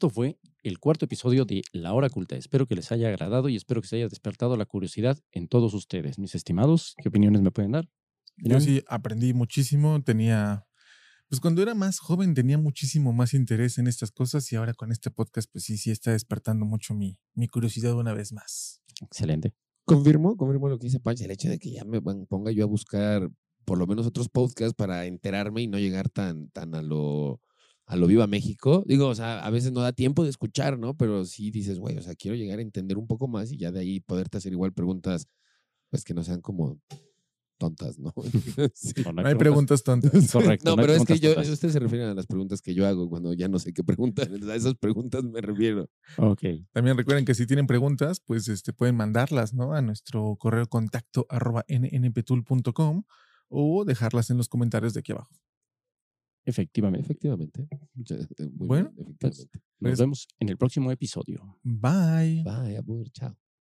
Esto fue el cuarto episodio de La Hora Culta. Espero que les haya agradado y espero que se haya despertado la curiosidad en todos ustedes. Mis estimados, ¿qué opiniones me pueden dar? Yo sí aprendí muchísimo, tenía, pues cuando era más joven tenía muchísimo más interés en estas cosas y ahora con este podcast pues sí, sí está despertando mucho mi, mi curiosidad una vez más. Excelente. Confirmo, confirmo lo que dice Pancha, el hecho de que ya me ponga yo a buscar por lo menos otros podcasts para enterarme y no llegar tan, tan a lo a lo Viva México. Digo, o sea, a veces no da tiempo de escuchar, ¿no? Pero sí dices, güey, o sea, quiero llegar a entender un poco más y ya de ahí poderte hacer igual preguntas, pues que no sean como tontas, ¿no? (laughs) (laughs) Sí. No, hay preguntas tontas. Correcto. No, pero es que yo, tontas. ustedes se refieren a las preguntas que yo hago cuando ya no sé qué preguntar. (laughs) A esas preguntas me refiero. Ok. También recuerden que si tienen preguntas, pues este, pueden mandarlas ¿no? a nuestro correo contacto arroba nnptool.com o dejarlas en los comentarios de aquí abajo. Efectivamente. Eh, Bueno, pues, efectivamente. Nos Pues- vemos en el próximo episodio. Bye. Bye, amor, chao.